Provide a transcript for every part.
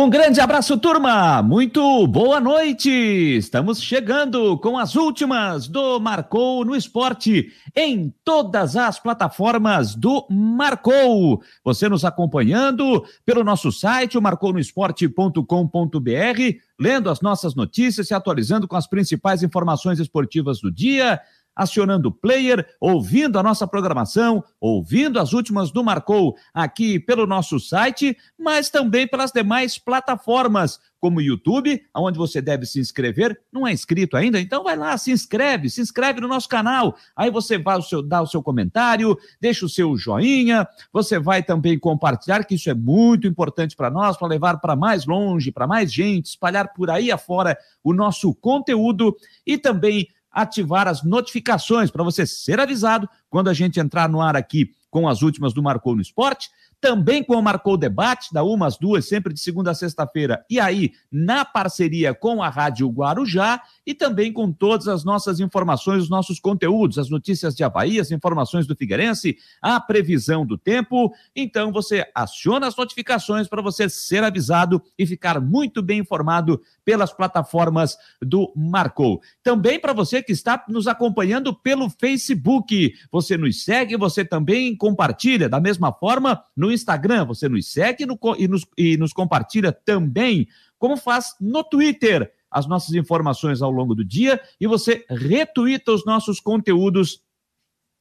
Um grande abraço, turma! Muito boa noite! Estamos chegando com as últimas do Marcou no Esporte em todas as plataformas do Marcou. Você nos acompanhando pelo nosso site, marcounoesporte.com.br, lendo as nossas notícias, se atualizando com as principais informações esportivas do dia acionando o player, ouvindo a nossa programação, ouvindo as últimas do Marcou aqui pelo nosso site, mas também pelas demais plataformas, como o YouTube, onde você deve se inscrever. Não é inscrito ainda? Então vai lá, se inscreve, se inscreve no nosso canal. Aí você vai o seu, dar o seu comentário, deixa o seu joinha, você vai também compartilhar, que isso é muito importante para nós, para levar para mais longe, para mais gente, espalhar por aí afora o nosso conteúdo e também ativar as notificações para você ser avisado quando a gente entrar no ar aqui com as últimas do Marcou no Esporte também com o Marcou Debate, da umas duas, sempre de segunda a sexta-feira, e aí na parceria com a Rádio Guarujá, e também com todas as nossas informações, os nossos conteúdos, as notícias de Havaí, as informações do Figueirense, a previsão do tempo. Então você aciona as notificações para você ser avisado e ficar muito bem informado pelas plataformas do Marcou. Também para você que está nos acompanhando pelo Facebook, você nos segue, você também compartilha da mesma forma no Instagram, você nos segue no, e, nos, e nos compartilha também, como faz no Twitter, as nossas informações ao longo do dia e você retuita os nossos conteúdos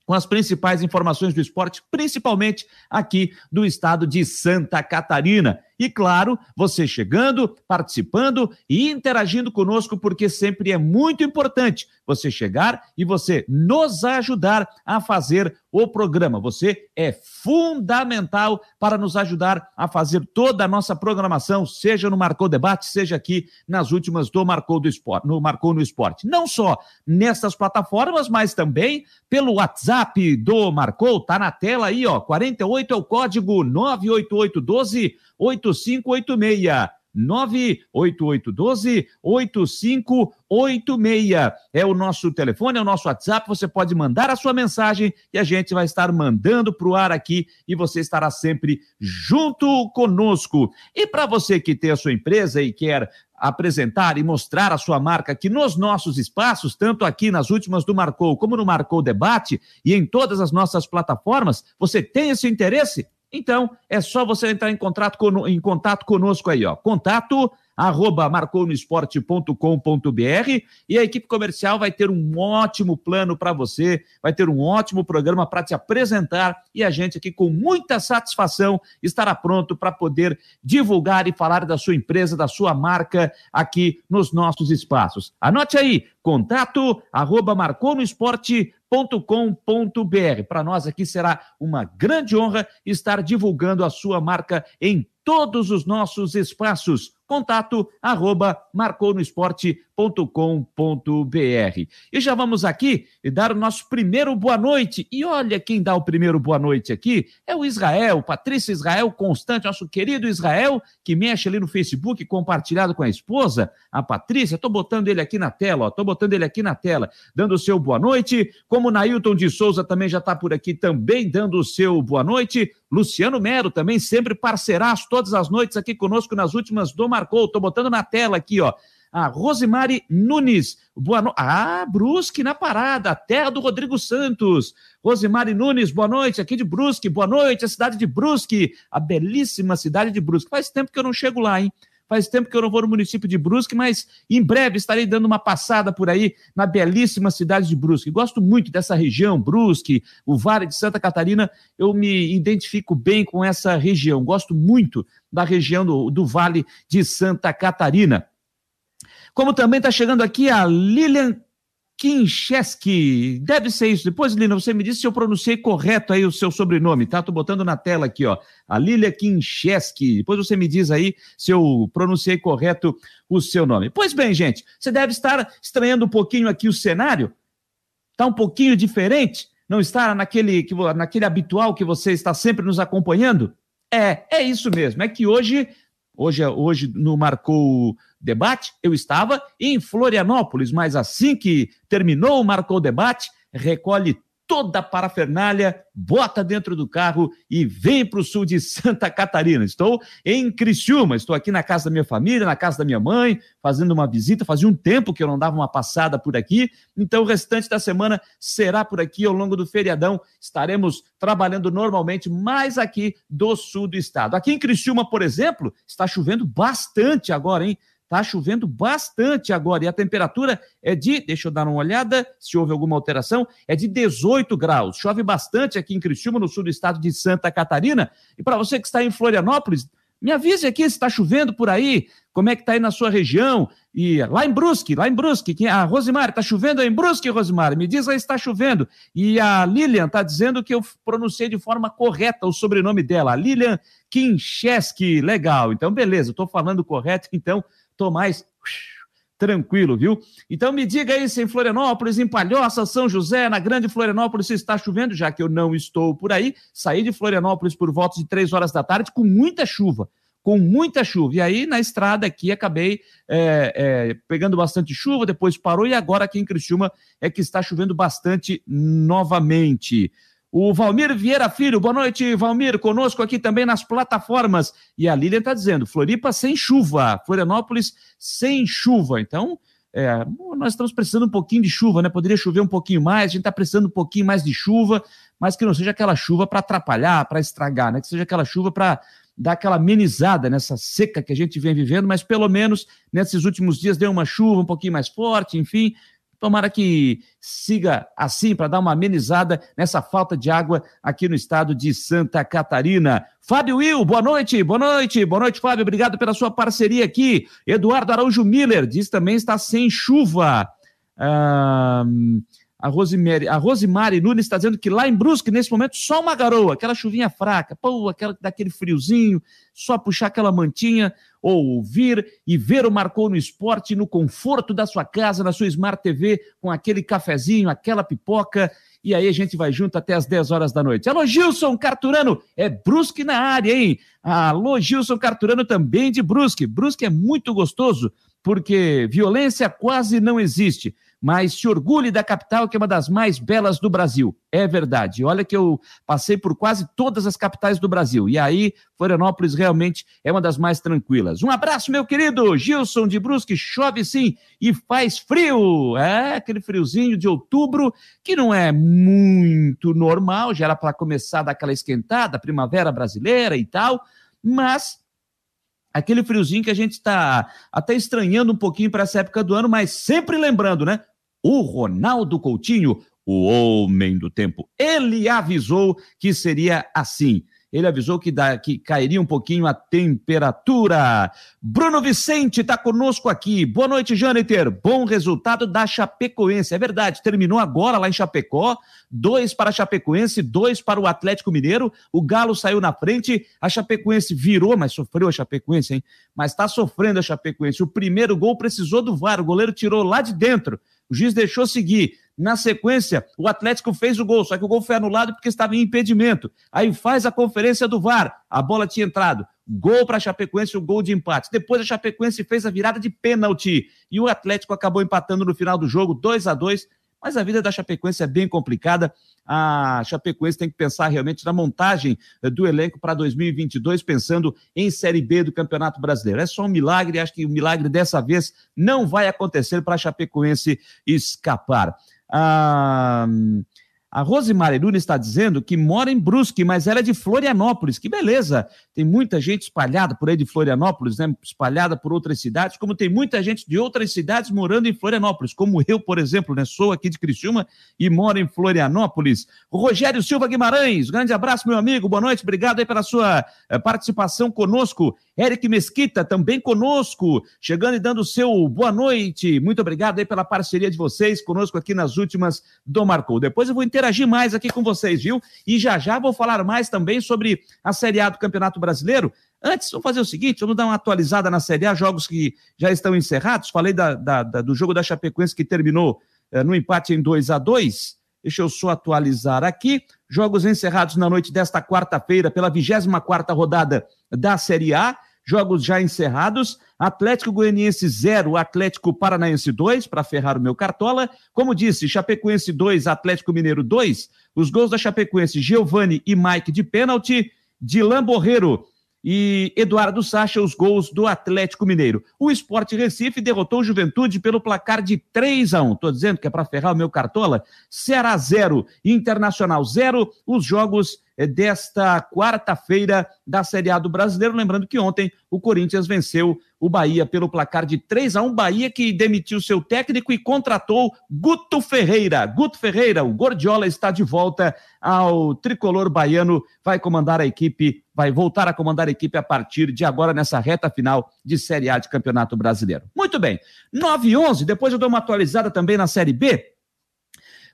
com as principais informações do esporte, principalmente aqui do estado de Santa Catarina. E claro, você chegando, participando e interagindo conosco, porque sempre é muito importante você chegar e você nos ajudar a fazer o programa. Você é fundamental para nos ajudar a fazer toda a nossa programação, seja no Marcou Debate, seja aqui nas últimas do Marcou do Esporte, no Marcou no Esporte. Não só nessas plataformas, mas também pelo WhatsApp do Marcou, tá na tela aí, ó, 48 é o código 98812 8586. 98812 8586 é o nosso telefone, é o nosso WhatsApp. Você pode mandar a sua mensagem e a gente vai estar mandando para o ar aqui e você estará sempre junto conosco. E para você que tem a sua empresa e quer apresentar e mostrar a sua marca aqui nos nossos espaços, tanto aqui nas últimas do Marcou como no Marcou Debate e em todas as nossas plataformas, você tem esse interesse? Então, é só você entrar em contato, con em contato conosco aí, ó. Contato arroba marconosport.com.br e a equipe comercial vai ter um ótimo plano para você, vai ter um ótimo programa para te apresentar e a gente aqui com muita satisfação estará pronto para poder divulgar e falar da sua empresa, da sua marca aqui nos nossos espaços. Anote aí, contato arroba marconosport.com.br. Para nós aqui será uma grande honra estar divulgando a sua marca em todos os nossos espaços. Contato arroba marconosport.com.br. E já vamos aqui dar o nosso primeiro boa noite. E olha quem dá o primeiro boa noite aqui é o Israel, Patrícia Israel Constante, nosso querido Israel, que mexe ali no Facebook, compartilhado com a esposa, a Patrícia. Estou botando ele aqui na tela, ó. Tô botando ele aqui na tela, dando o seu boa noite. Como Nailton de Souza também já está por aqui, também dando o seu boa noite. Luciano Mero também, sempre parceiraço, todas as noites aqui conosco nas últimas do Marcou. Estou botando na tela aqui, ó. A Rosemary Nunes, boa noite. Ah, Brusque na parada, terra do Rodrigo Santos. Rosemary Nunes, boa noite, aqui de Brusque, boa noite, a cidade de Brusque, a belíssima cidade de Brusque. Faz tempo que eu não chego lá, hein? Faz tempo que eu não vou no município de Brusque, mas em breve estarei dando uma passada por aí na belíssima cidade de Brusque. Gosto muito dessa região, Brusque, o Vale de Santa Catarina. Eu me identifico bem com essa região. Gosto muito da região do, do Vale de Santa Catarina. Como também está chegando aqui a Lilian Kincheski. Deve ser isso. Depois, Lina, você me disse se eu pronunciei correto aí o seu sobrenome, tá? Tô botando na tela aqui, ó. A Lilia Kincheski. Depois você me diz aí se eu pronunciei correto o seu nome. Pois bem, gente, você deve estar estranhando um pouquinho aqui o cenário. Tá um pouquinho diferente? Não está naquele, naquele habitual que você está sempre nos acompanhando? É, é isso mesmo. É que hoje Hoje, hoje no Marcou Debate, eu estava em Florianópolis, mas assim que terminou o Marcou Debate, recolhe toda a parafernália, bota dentro do carro e vem para o sul de Santa Catarina. Estou em Criciúma, estou aqui na casa da minha família, na casa da minha mãe, fazendo uma visita. Fazia um tempo que eu não dava uma passada por aqui, então o restante da semana será por aqui ao longo do feriadão. Estaremos trabalhando normalmente mais aqui do sul do estado. Aqui em Criciúma, por exemplo, está chovendo bastante agora, hein? Tá chovendo bastante agora e a temperatura é de, deixa eu dar uma olhada se houve alguma alteração, é de 18 graus. Chove bastante aqui em Criciúma, no sul do estado de Santa Catarina. E para você que está em Florianópolis, me avise aqui se está chovendo por aí, como é que está aí na sua região. E lá em Brusque, lá em Brusque, que a Rosimar, está chovendo aí em Brusque, Rosimar? Me diz aí está chovendo. E a Lilian está dizendo que eu pronunciei de forma correta o sobrenome dela, Lilian Kincheski. Legal, então beleza, estou falando correto, então tô mais tranquilo, viu? Então me diga aí se em Florianópolis, em Palhoça, São José, na Grande Florianópolis, se está chovendo, já que eu não estou por aí. Saí de Florianópolis por volta de três horas da tarde com muita chuva. Com muita chuva. E aí, na estrada aqui, acabei é, é, pegando bastante chuva, depois parou, e agora aqui em Criciúma é que está chovendo bastante novamente. O Valmir Vieira Filho, boa noite, Valmir, conosco aqui também nas plataformas. E a Lilian está dizendo: Floripa sem chuva, Florianópolis sem chuva. Então, é, nós estamos precisando um pouquinho de chuva, né? Poderia chover um pouquinho mais, a gente está precisando um pouquinho mais de chuva, mas que não seja aquela chuva para atrapalhar, para estragar, né? Que seja aquela chuva para dar aquela amenizada nessa seca que a gente vem vivendo, mas pelo menos nesses últimos dias deu uma chuva um pouquinho mais forte, enfim, Tomara que siga assim para dar uma amenizada nessa falta de água aqui no estado de Santa Catarina. Fábio Will, boa noite, boa noite, boa noite, Fábio. Obrigado pela sua parceria aqui. Eduardo Araújo Miller diz também está sem chuva. Ah, a Rosemary, a Rosemary Nunes está dizendo que lá em Brusque, nesse momento, só uma garoa, aquela chuvinha fraca, pô, aquela, daquele friozinho, só puxar aquela mantinha, ou ouvir e ver o Marcou no Esporte no conforto da sua casa, na sua Smart TV, com aquele cafezinho, aquela pipoca, e aí a gente vai junto até as 10 horas da noite. Alô, Gilson Carturano, é Brusque na área, hein? Alô, Gilson Carturano também de Brusque. Brusque é muito gostoso, porque violência quase não existe mas se orgulhe da capital, que é uma das mais belas do Brasil. É verdade. Olha que eu passei por quase todas as capitais do Brasil. E aí, Florianópolis realmente é uma das mais tranquilas. Um abraço, meu querido Gilson de Brusque. Chove sim e faz frio. É aquele friozinho de outubro que não é muito normal, já era para começar daquela esquentada, primavera brasileira e tal, mas aquele friozinho que a gente está até estranhando um pouquinho para essa época do ano, mas sempre lembrando, né? O Ronaldo Coutinho, o homem do tempo, ele avisou que seria assim. Ele avisou que, dá, que cairia um pouquinho a temperatura. Bruno Vicente está conosco aqui. Boa noite, Jâniter. Bom resultado da Chapecoense. É verdade, terminou agora lá em Chapecó. Dois para a Chapecoense, dois para o Atlético Mineiro. O Galo saiu na frente. A Chapecoense virou, mas sofreu a Chapecoense, hein? Mas está sofrendo a Chapecoense. O primeiro gol precisou do VAR. O goleiro tirou lá de dentro. O juiz deixou seguir. Na sequência, o Atlético fez o gol, só que o gol foi anulado porque estava em impedimento. Aí faz a conferência do VAR, a bola tinha entrado. Gol para a Chapecoense, o gol de empate. Depois a Chapecoense fez a virada de pênalti e o Atlético acabou empatando no final do jogo, 2 a 2 mas a vida da Chapecoense é bem complicada. A Chapecoense tem que pensar realmente na montagem eh, do elenco para 2022, pensando em Série B do Campeonato Brasileiro. É só um milagre, acho que o milagre dessa vez não vai acontecer para a Chapecoense escapar. Ah, a Rosemary Nunes está dizendo que mora em Brusque, mas ela é de Florianópolis. Que beleza! Tem muita gente espalhada por aí de Florianópolis, né? Espalhada por outras cidades, como tem muita gente de outras cidades morando em Florianópolis, como eu, por exemplo, né? Sou aqui de Criciúma e moro em Florianópolis. O Rogério Silva Guimarães, grande abraço, meu amigo, boa noite, obrigado aí pela sua eh, participação conosco. Eric Mesquita, também conosco, chegando e dando o seu boa noite. Muito obrigado aí pela parceria de vocês conosco aqui nas últimas do Marcou. Depois eu vou interagir mais aqui com vocês, viu? E já já vou falar mais também sobre a Série A do Campeonato Brasileiro. Antes, vamos fazer o seguinte: vamos dar uma atualizada na Série A, jogos que já estão encerrados. Falei da, da, da, do jogo da Chapecoense que terminou eh, no empate em 2 a 2 Deixa eu só atualizar aqui. Jogos encerrados na noite desta quarta-feira pela 24 rodada da Série A. jogos já encerrados. Atlético Goianiense 0, Atlético Paranaense 2, para ferrar o meu cartola. Como disse, Chapecoense 2, Atlético Mineiro 2. Os gols da Chapecoense, Giovani e Mike de pênalti. Dilan Borreiro e Eduardo Sacha os gols do Atlético Mineiro. O Esporte Recife derrotou o Juventude pelo placar de 3 a 1. Tô dizendo que é para ferrar o meu cartola. Ceará 0, Internacional 0. Os jogos é desta quarta-feira da Série A do Brasileiro. Lembrando que ontem o Corinthians venceu o Bahia pelo placar de 3 a 1 Bahia que demitiu seu técnico e contratou Guto Ferreira. Guto Ferreira, o Gordiola está de volta ao tricolor baiano, vai comandar a equipe, vai voltar a comandar a equipe a partir de agora nessa reta final de Série A de Campeonato Brasileiro. Muito bem. 9 e 11, depois eu dou uma atualizada também na Série B.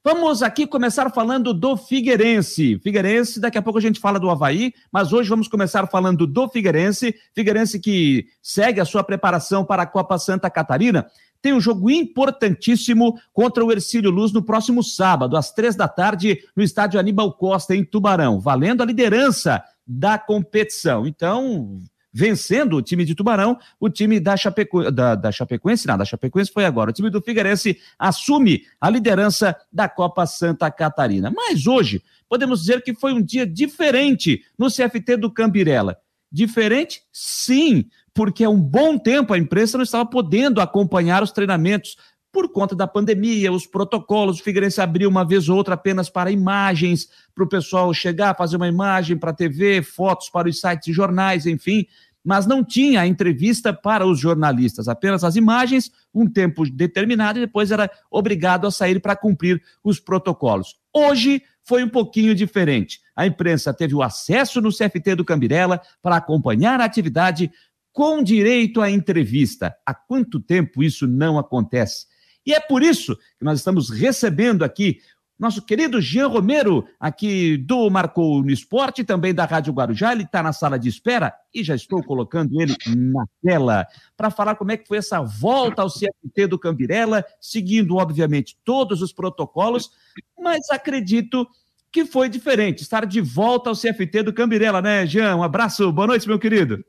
Vamos aqui começar falando do Figueirense. Figueirense, daqui a pouco a gente fala do Havaí, mas hoje vamos começar falando do Figueirense. Figueirense que segue a sua preparação para a Copa Santa Catarina. Tem um jogo importantíssimo contra o Ercílio Luz no próximo sábado, às três da tarde, no estádio Aníbal Costa, em Tubarão, valendo a liderança da competição. Então, vencendo o time de Tubarão, o time da, Chapeco, da, da Chapecoense, não, da Chapecoense foi agora, o time do Figueirense assume a liderança da Copa Santa Catarina. Mas hoje, podemos dizer que foi um dia diferente no CFT do Cambirela. Diferente? Sim, porque há um bom tempo a imprensa não estava podendo acompanhar os treinamentos por conta da pandemia, os protocolos, o Figueirense abriu uma vez ou outra apenas para imagens, para o pessoal chegar, fazer uma imagem para a TV, fotos para os sites e jornais, enfim mas não tinha a entrevista para os jornalistas, apenas as imagens, um tempo determinado, e depois era obrigado a sair para cumprir os protocolos. Hoje foi um pouquinho diferente. A imprensa teve o acesso no CFT do Cambirela para acompanhar a atividade com direito à entrevista. Há quanto tempo isso não acontece? E é por isso que nós estamos recebendo aqui nosso querido Jean Romero, aqui do Marcou no Esporte, também da Rádio Guarujá, ele está na sala de espera e já estou colocando ele na tela para falar como é que foi essa volta ao CFT do Cambirela, seguindo, obviamente, todos os protocolos, mas acredito que foi diferente, estar de volta ao CFT do Cambirela, né, Jean? Um abraço, boa noite, meu querido.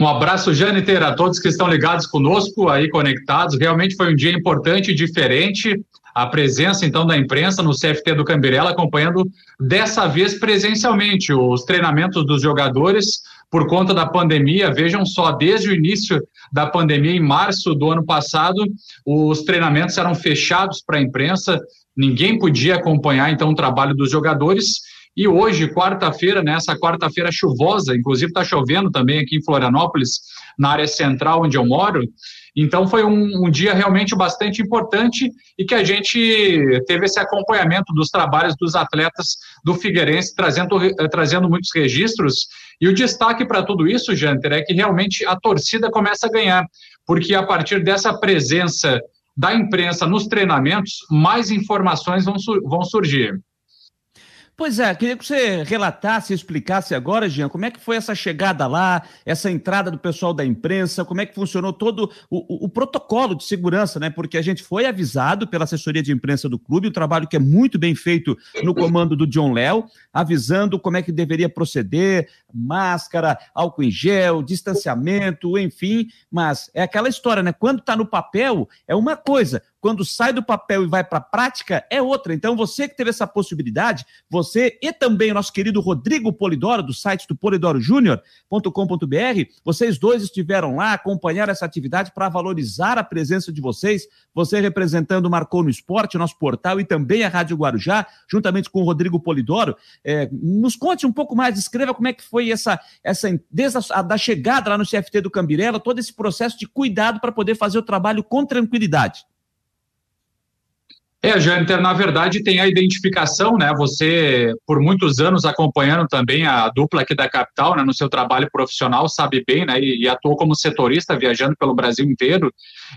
Um abraço, Jâniter, a todos que estão ligados conosco, aí conectados. Realmente foi um dia importante e diferente a presença então da imprensa no CFT do Cambirela, acompanhando dessa vez presencialmente os treinamentos dos jogadores por conta da pandemia. Vejam só, desde o início da pandemia, em março do ano passado, os treinamentos eram fechados para a imprensa, ninguém podia acompanhar então o trabalho dos jogadores. E hoje, quarta-feira, nessa quarta-feira chuvosa, inclusive está chovendo também aqui em Florianópolis, na área central onde eu moro, então foi um, um, dia realmente bastante importante e que a gente teve esse acompanhamento dos trabalhos dos atletas do Figueirense, trazendo, eh, trazendo muitos registros. E o destaque para tudo isso, Janter, é que realmente a torcida começa a ganhar, porque a partir dessa presença da imprensa nos treinamentos, mais informações vão, vão surgir. Pois é, queria que você relatasse, explicasse agora, Jean, como é que foi essa chegada lá, essa entrada do pessoal da imprensa, como é que funcionou todo o, o, o, protocolo de segurança, né? Porque a gente foi avisado pela assessoria de imprensa do clube, um trabalho que é muito bem feito no comando do John Léo, avisando como é que deveria proceder, máscara, álcool em gel, distanciamento, enfim, mas é aquela história, né? Quando está no papel, é uma coisa, quando sai do papel e vai para a prática, é outra. Então, você que teve essa possibilidade, você e também o nosso querido Rodrigo Polidoro, do site do polidorojúnior.com.br, vocês dois estiveram lá, acompanharam essa atividade para valorizar a presença de vocês, você representando o Marcou no Esporte, nosso portal, e também a Rádio Guarujá, juntamente com o Rodrigo Polidoro. É, nos conte um pouco mais, escreva como é que foi essa, essa desde a da chegada lá no CFT do Cambirela, todo esse processo de cuidado para poder fazer o trabalho com tranquilidade. É, Jâniter, na verdade tem a identificação, né? Você, por muitos anos, acompanhando também a dupla aqui da capital, né, no seu trabalho profissional, sabe bem, né? E, e atuou como setorista, viajando pelo Brasil inteiro.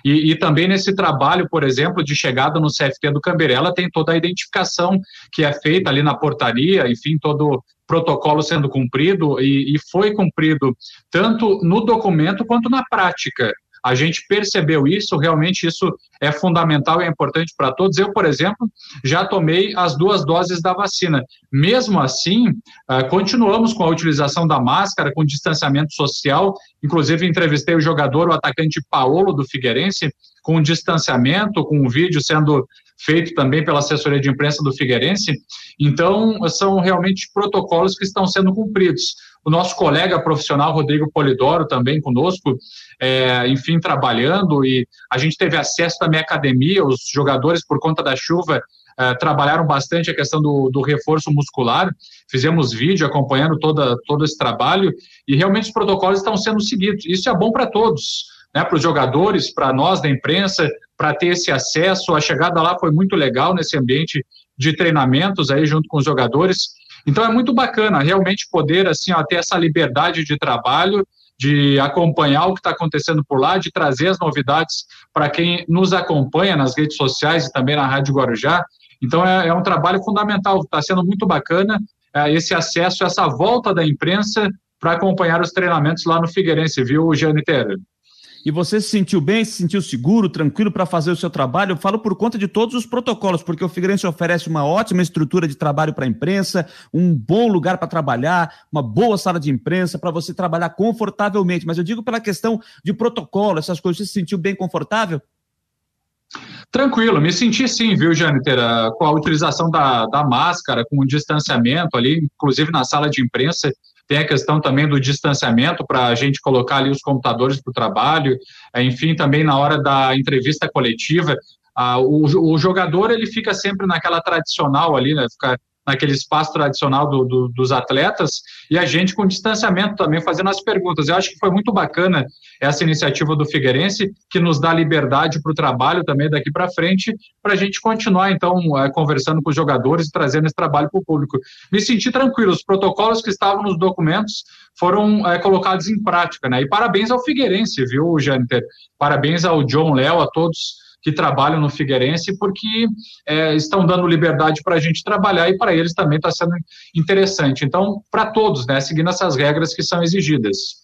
E, e, também nesse trabalho, por exemplo, de chegada no CFT do Camberela, tem toda a identificação que é feita ali na portaria, enfim, todo protocolo sendo cumprido e, e foi cumprido tanto no documento quanto na prática A gente percebeu isso, realmente isso é fundamental e é importante para todos. Eu, por exemplo, já tomei as duas doses da vacina. Mesmo assim, uh, continuamos com a utilização da máscara, com distanciamento social. Inclusive, entrevistei o jogador, o atacante Paolo do Figueirense, com distanciamento, com um vídeo sendo feito também pela assessoria de imprensa do Figueirense. Então, são realmente protocolos que estão sendo cumpridos. O nosso colega profissional, Rodrigo Polidoro, também conosco, é, enfim, trabalhando, e a gente teve acesso também à academia, os jogadores, por conta da chuva, é, trabalharam bastante a questão do, do, reforço muscular, fizemos vídeo acompanhando toda, todo esse trabalho, e realmente os protocolos estão sendo seguidos. Isso é bom para todos né, para os jogadores, para nós da imprensa, para ter esse acesso. A chegada lá foi muito legal nesse ambiente de treinamentos aí junto com os jogadores. Então é muito bacana realmente poder assim ó, ter essa liberdade de trabalho, de acompanhar o que está acontecendo por lá, de trazer as novidades para quem nos acompanha nas redes sociais e também na Rádio Guarujá. Então é, é um trabalho fundamental, está sendo muito bacana é, esse acesso, essa volta da imprensa para acompanhar os treinamentos lá no Figueirense, viu, Gianni Terra? E você se sentiu bem, se sentiu seguro, tranquilo para fazer o seu trabalho, eu falo por conta de todos os protocolos, porque o Figueirense oferece uma ótima estrutura de trabalho para a imprensa, um bom lugar para trabalhar, uma boa sala de imprensa para você trabalhar confortavelmente. Mas eu digo pela questão de protocolo, essas coisas, você se sentiu bem confortável? Tranquilo, me senti sim, viu, Jâniter, com a utilização da, da máscara, com o distanciamento ali, inclusive na sala de imprensa, tem a questão também do distanciamento para a gente colocar ali os computadores para o trabalho, enfim, também na hora da entrevista coletiva, o, o, jogador ele fica sempre naquela tradicional ali, né, fica naquele espaço tradicional do, do, dos atletas, e a gente com distanciamento também fazendo as perguntas. Eu acho que foi muito bacana essa iniciativa do Figueirense, que nos dá liberdade para o trabalho também daqui para frente, para a gente continuar, então, é, conversando com os jogadores e trazendo esse trabalho para o público. Me senti tranquilo, os protocolos que estavam nos documentos foram é, colocados em prática, né? E parabéns ao Figueirense, viu, Jâniter? Parabéns ao John Léo, a todos que trabalham no Figueirense, porque é, estão dando liberdade para a gente trabalhar e para eles também está sendo interessante. Então, para todos, né, seguindo essas regras que são exigidas.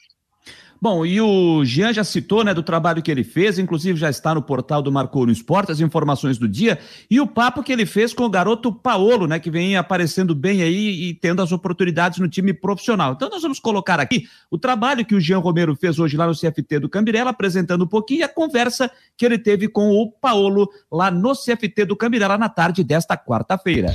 Bom, e o Jean já citou, né, do trabalho que ele fez, inclusive já está no portal do Marcou no Esporte, as informações do dia, e o papo que ele fez com o garoto Paolo, né, que vem aparecendo bem aí e tendo as oportunidades no time profissional. Então nós vamos colocar aqui o trabalho que o Jean Romero fez hoje lá no CFT do Cambirela, apresentando um pouquinho a conversa que ele teve com o Paolo lá no CFT do Cambirela na tarde desta quarta-feira.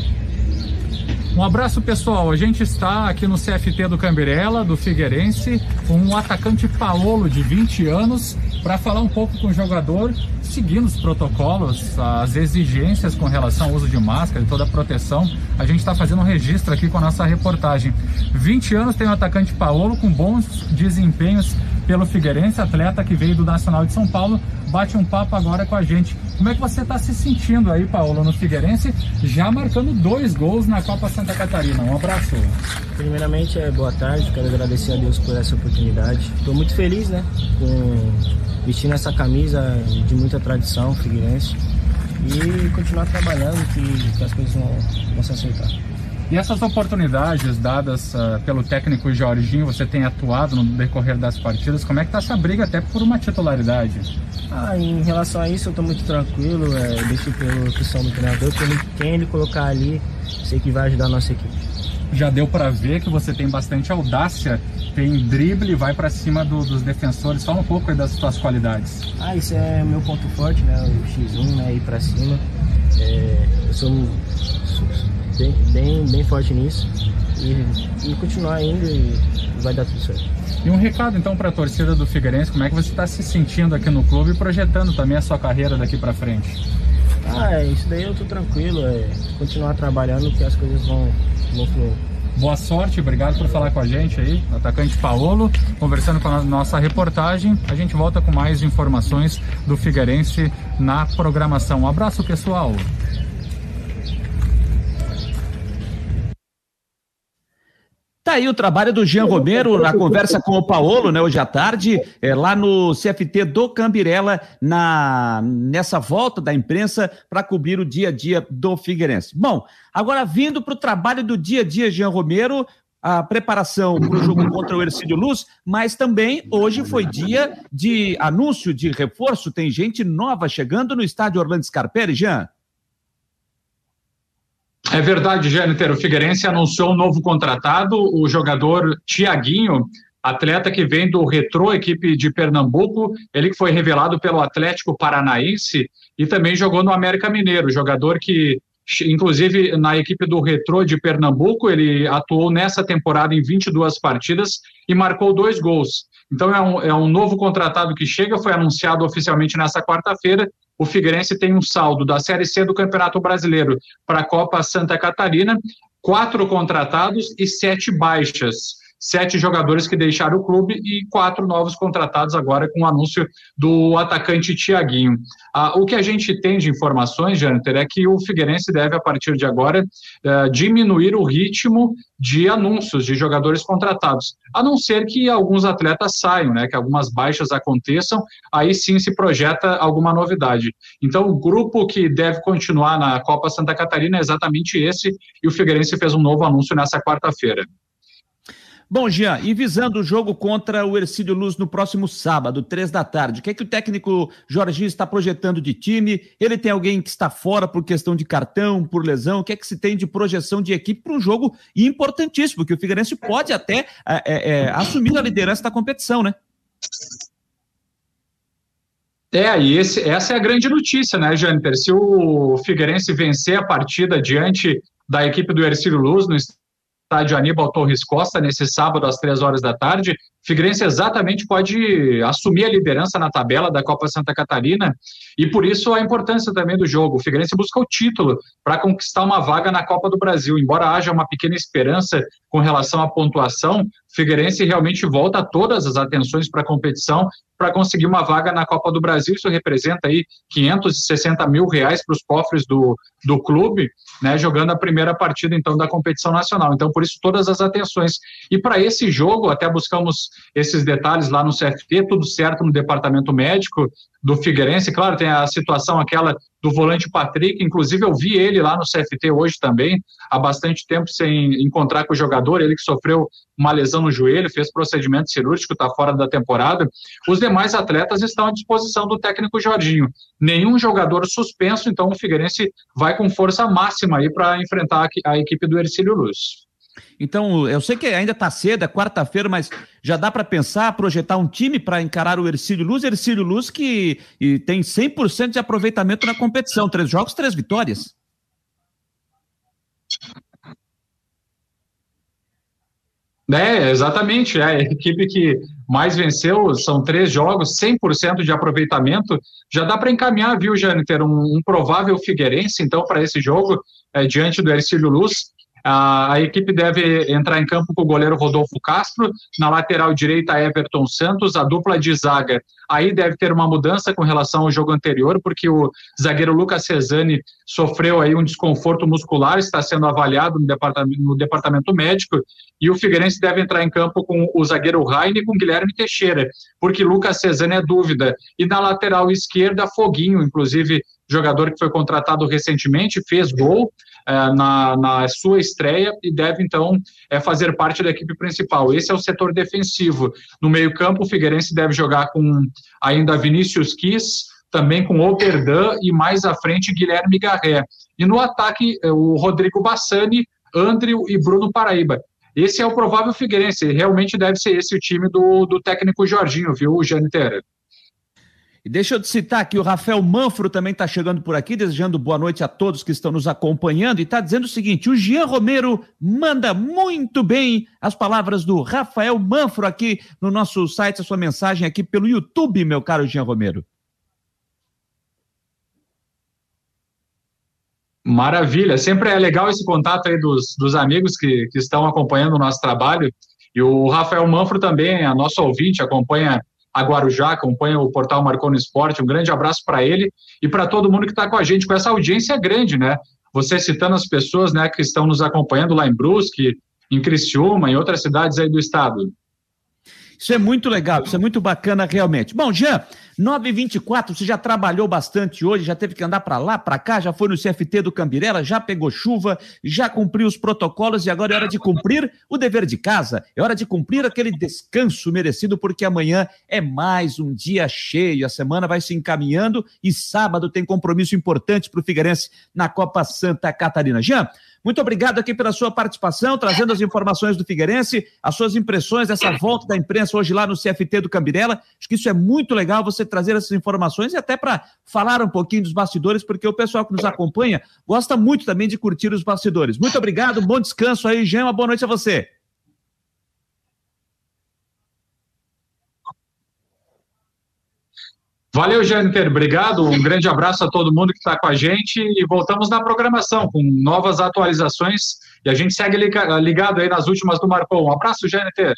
Um abraço pessoal, a gente está aqui no CFT do Cambirela, do Figueirense, com um atacante Paolo de 20 anos, para falar um pouco com o jogador, seguindo os protocolos, as exigências com relação ao uso de máscara e toda a proteção. A gente está fazendo um registro aqui com a nossa reportagem. 20 anos tem o atacante Paolo com bons desempenhos pelo Figueirense, atleta que veio do Nacional de São Paulo, bate um papo agora com a gente. Como é que você está se sentindo aí, Paulo, no Figueirense, já marcando dois gols na Copa Santa Catarina? Um abraço. Primeiramente, é, boa tarde, quero agradecer a Deus por essa oportunidade. Estou muito feliz, né, com vestindo essa camisa de muita tradição figueirense e continuar trabalhando que, que as coisas vão, vão se acertar. E essas oportunidades dadas uh, pelo técnico Jorginho, você tem atuado no decorrer das partidas, como é que está essa briga até por uma titularidade? Ah, em relação a isso eu estou muito tranquilo, é, deixo pela opção do treinador, quem ele colocar ali, sei que vai ajudar a nossa equipe. Já deu para ver que você tem bastante audácia, tem drible, vai para cima do, dos defensores. Fala um pouco aí das suas qualidades. Ah, isso é meu ponto forte, né? O X1, né? Ir para cima. É, eu sou bem, bem, bem forte nisso e, e continuar indo e vai dar tudo certo. E um recado então para a torcida do Figueirense, como é que você está se sentindo aqui no clube e projetando também a sua carreira daqui para frente? Ah, é, isso daí eu tô tranquilo, é continuar trabalhando que as coisas vão, vão fluir. Boa sorte, obrigado por falar com a gente aí, atacante Paolo, conversando com a nossa reportagem. A gente volta com mais informações do Figueirense na programação. Um abraço, pessoal. Tá aí o trabalho do Jean Romero na conversa com o Paolo, né, hoje à tarde, é, lá no CFT do Cambirela, na, nessa volta da imprensa para cobrir o dia a dia do Figueirense. Bom, agora vindo para o trabalho do dia a dia, Jean Romero, a preparação para o jogo contra o Ercílio Luz, mas também hoje foi dia de anúncio de reforço. Tem gente nova chegando no estádio Orlando Scarpelli, Jean. É verdade, Jâniter. O Figueirense anunciou um novo contratado, o jogador Tiaguinho, atleta que vem do Retrô, equipe de Pernambuco, ele que foi revelado pelo Atlético Paranaense e também jogou no América Mineiro, jogador que inclusive na equipe do Retrô de Pernambuco, ele atuou nessa temporada em 22 partidas e marcou dois gols. Então é um, é um novo contratado que chega, foi anunciado oficialmente nessa quarta-feira. O Figueirense tem um saldo da Série C do Campeonato Brasileiro para a Copa Santa Catarina, quatro contratados e sete baixas sete jogadores que deixaram o clube e quatro novos contratados agora com o anúncio do atacante Tiaguinho. Ah, o que a gente tem de informações, Janter, é que o Figueirense deve, a partir de agora, eh, diminuir o ritmo de anúncios de jogadores contratados, a não ser que alguns atletas saiam, né, que algumas baixas aconteçam, aí sim se projeta alguma novidade. Então, o grupo que deve continuar na Copa Santa Catarina é exatamente esse, e o Figueirense fez um novo anúncio nessa quarta-feira. Bom, Jean, e visando o jogo contra o Ercílio Luz no próximo sábado, três da tarde, o que é que o técnico Jorginho está projetando de time? Ele tem alguém que está fora por questão de cartão, por lesão? O que é que se tem de projeção de equipe para um jogo importantíssimo, porque o Figueirense pode até é, é, é, assumir a liderança da competição, né? É, e esse, essa é a grande notícia, né, Jâniter? Se o Figueirense vencer a partida diante da equipe do Ercílio Luz no estádio Aníbal Torres Costa, nesse sábado às três horas da tarde. Figueirense exatamente pode assumir a liderança na tabela da Copa Santa Catarina e por isso a importância também do jogo. O Figueirense busca o título para conquistar uma vaga na Copa do Brasil. Embora haja uma pequena esperança com relação à pontuação, o Figueirense realmente volta todas as atenções para a competição para conseguir uma vaga na Copa do Brasil. Isso representa aí 560 mil reais para os cofres do, do clube, né, jogando a primeira partida então da competição nacional. Então, por isso, todas as atenções. E para esse jogo, até buscamos esses detalhes lá no CFT, tudo certo no departamento médico do Figueirense. Claro, tem a situação aquela do volante Patrick, inclusive eu vi ele lá no CFT hoje também, há bastante tempo sem encontrar com o jogador, ele que sofreu uma lesão no joelho, fez procedimento cirúrgico, está fora da temporada. Os demais atletas estão à disposição do técnico Jorginho. Nenhum jogador suspenso, então o Figueirense vai com força máxima aí para enfrentar a equipe do Ercílio Luz. Então, eu sei que ainda está cedo, é quarta-feira, mas já dá para pensar, projetar um time para encarar o Ercílio Luz. Ercílio Luz que tem 100% de aproveitamento na competição. Três jogos, três vitórias. É, exatamente. É a equipe que mais venceu são três jogos, 100% de aproveitamento. Já dá para encaminhar, viu, Jâniter, um, um, provável Figueirense, então, para esse jogo, é, diante do Ercílio Luz. A, equipe deve entrar em campo com o goleiro Rodolfo Castro, na lateral direita Everton Santos, a dupla de zaga. Aí deve ter uma mudança com relação ao jogo anterior, porque o zagueiro Lucas Cesani sofreu aí um desconforto muscular, está sendo avaliado no departamento, no departamento médico, e o Figueirense deve entrar em campo com o zagueiro Raine e com Guilherme Teixeira, porque Lucas Cesani é dúvida. E na lateral esquerda, Foguinho, inclusive jogador que foi contratado recentemente, fez gol, é, na, na, sua estreia e deve então é, fazer parte da equipe principal. Esse é o setor defensivo. No meio-campo, o Figueirense deve jogar com ainda Vinícius Kiss, também com Oberdan e mais à frente Guilherme Garré. E no ataque, é, o Rodrigo Bassani, Andrew e Bruno Paraíba. Esse é o provável Figueirense. Realmente deve ser esse o time do, do técnico Jorginho, viu, Jane Terra? E deixa eu te citar aqui, o Rafael Manfro também está chegando por aqui, desejando boa noite a todos que estão nos acompanhando e está dizendo o seguinte: o Jean Romero manda muito bem as palavras do Rafael Manfro aqui no nosso site, a sua mensagem aqui pelo YouTube, meu caro Jean Romero. Maravilha, sempre é legal esse contato aí dos, dos amigos que, que estão acompanhando o nosso trabalho. E o Rafael Manfro também, a nosso ouvinte, acompanha a Guarujá, acompanha o portal Marcou no Esporte. Um grande abraço para ele e para todo mundo que está com a gente, com essa audiência grande, né? Você citando as pessoas né, que estão nos acompanhando lá em Brusque, em Criciúma, em outras cidades aí do estado. Isso é muito legal, isso é muito bacana realmente. Bom, Jean, 924, você já trabalhou bastante hoje, já teve que andar para lá, para cá, já foi no CFT do Cambirela, já pegou chuva, já cumpriu os protocolos e agora é hora de cumprir o dever de casa, é hora de cumprir aquele descanso merecido, porque amanhã é mais um dia cheio, a semana vai se encaminhando e sábado tem compromisso importante para o Figueirense na Copa Santa Catarina. Jean, muito obrigado aqui pela sua participação, trazendo as informações do Figueirense, as suas impressões dessa volta da imprensa hoje lá no CFT do Cambirela. Acho que isso é muito legal você trazer essas informações e até para falar um pouquinho dos bastidores, porque o pessoal que nos acompanha gosta muito também de curtir os bastidores. Muito obrigado, bom descanso aí, Gema, boa noite a você. Valeu, Jâniter. Obrigado. Um grande abraço a todo mundo que está com a gente e voltamos na programação com novas atualizações e a gente segue ligado aí nas últimas do Marcou. Um abraço, Jâniter.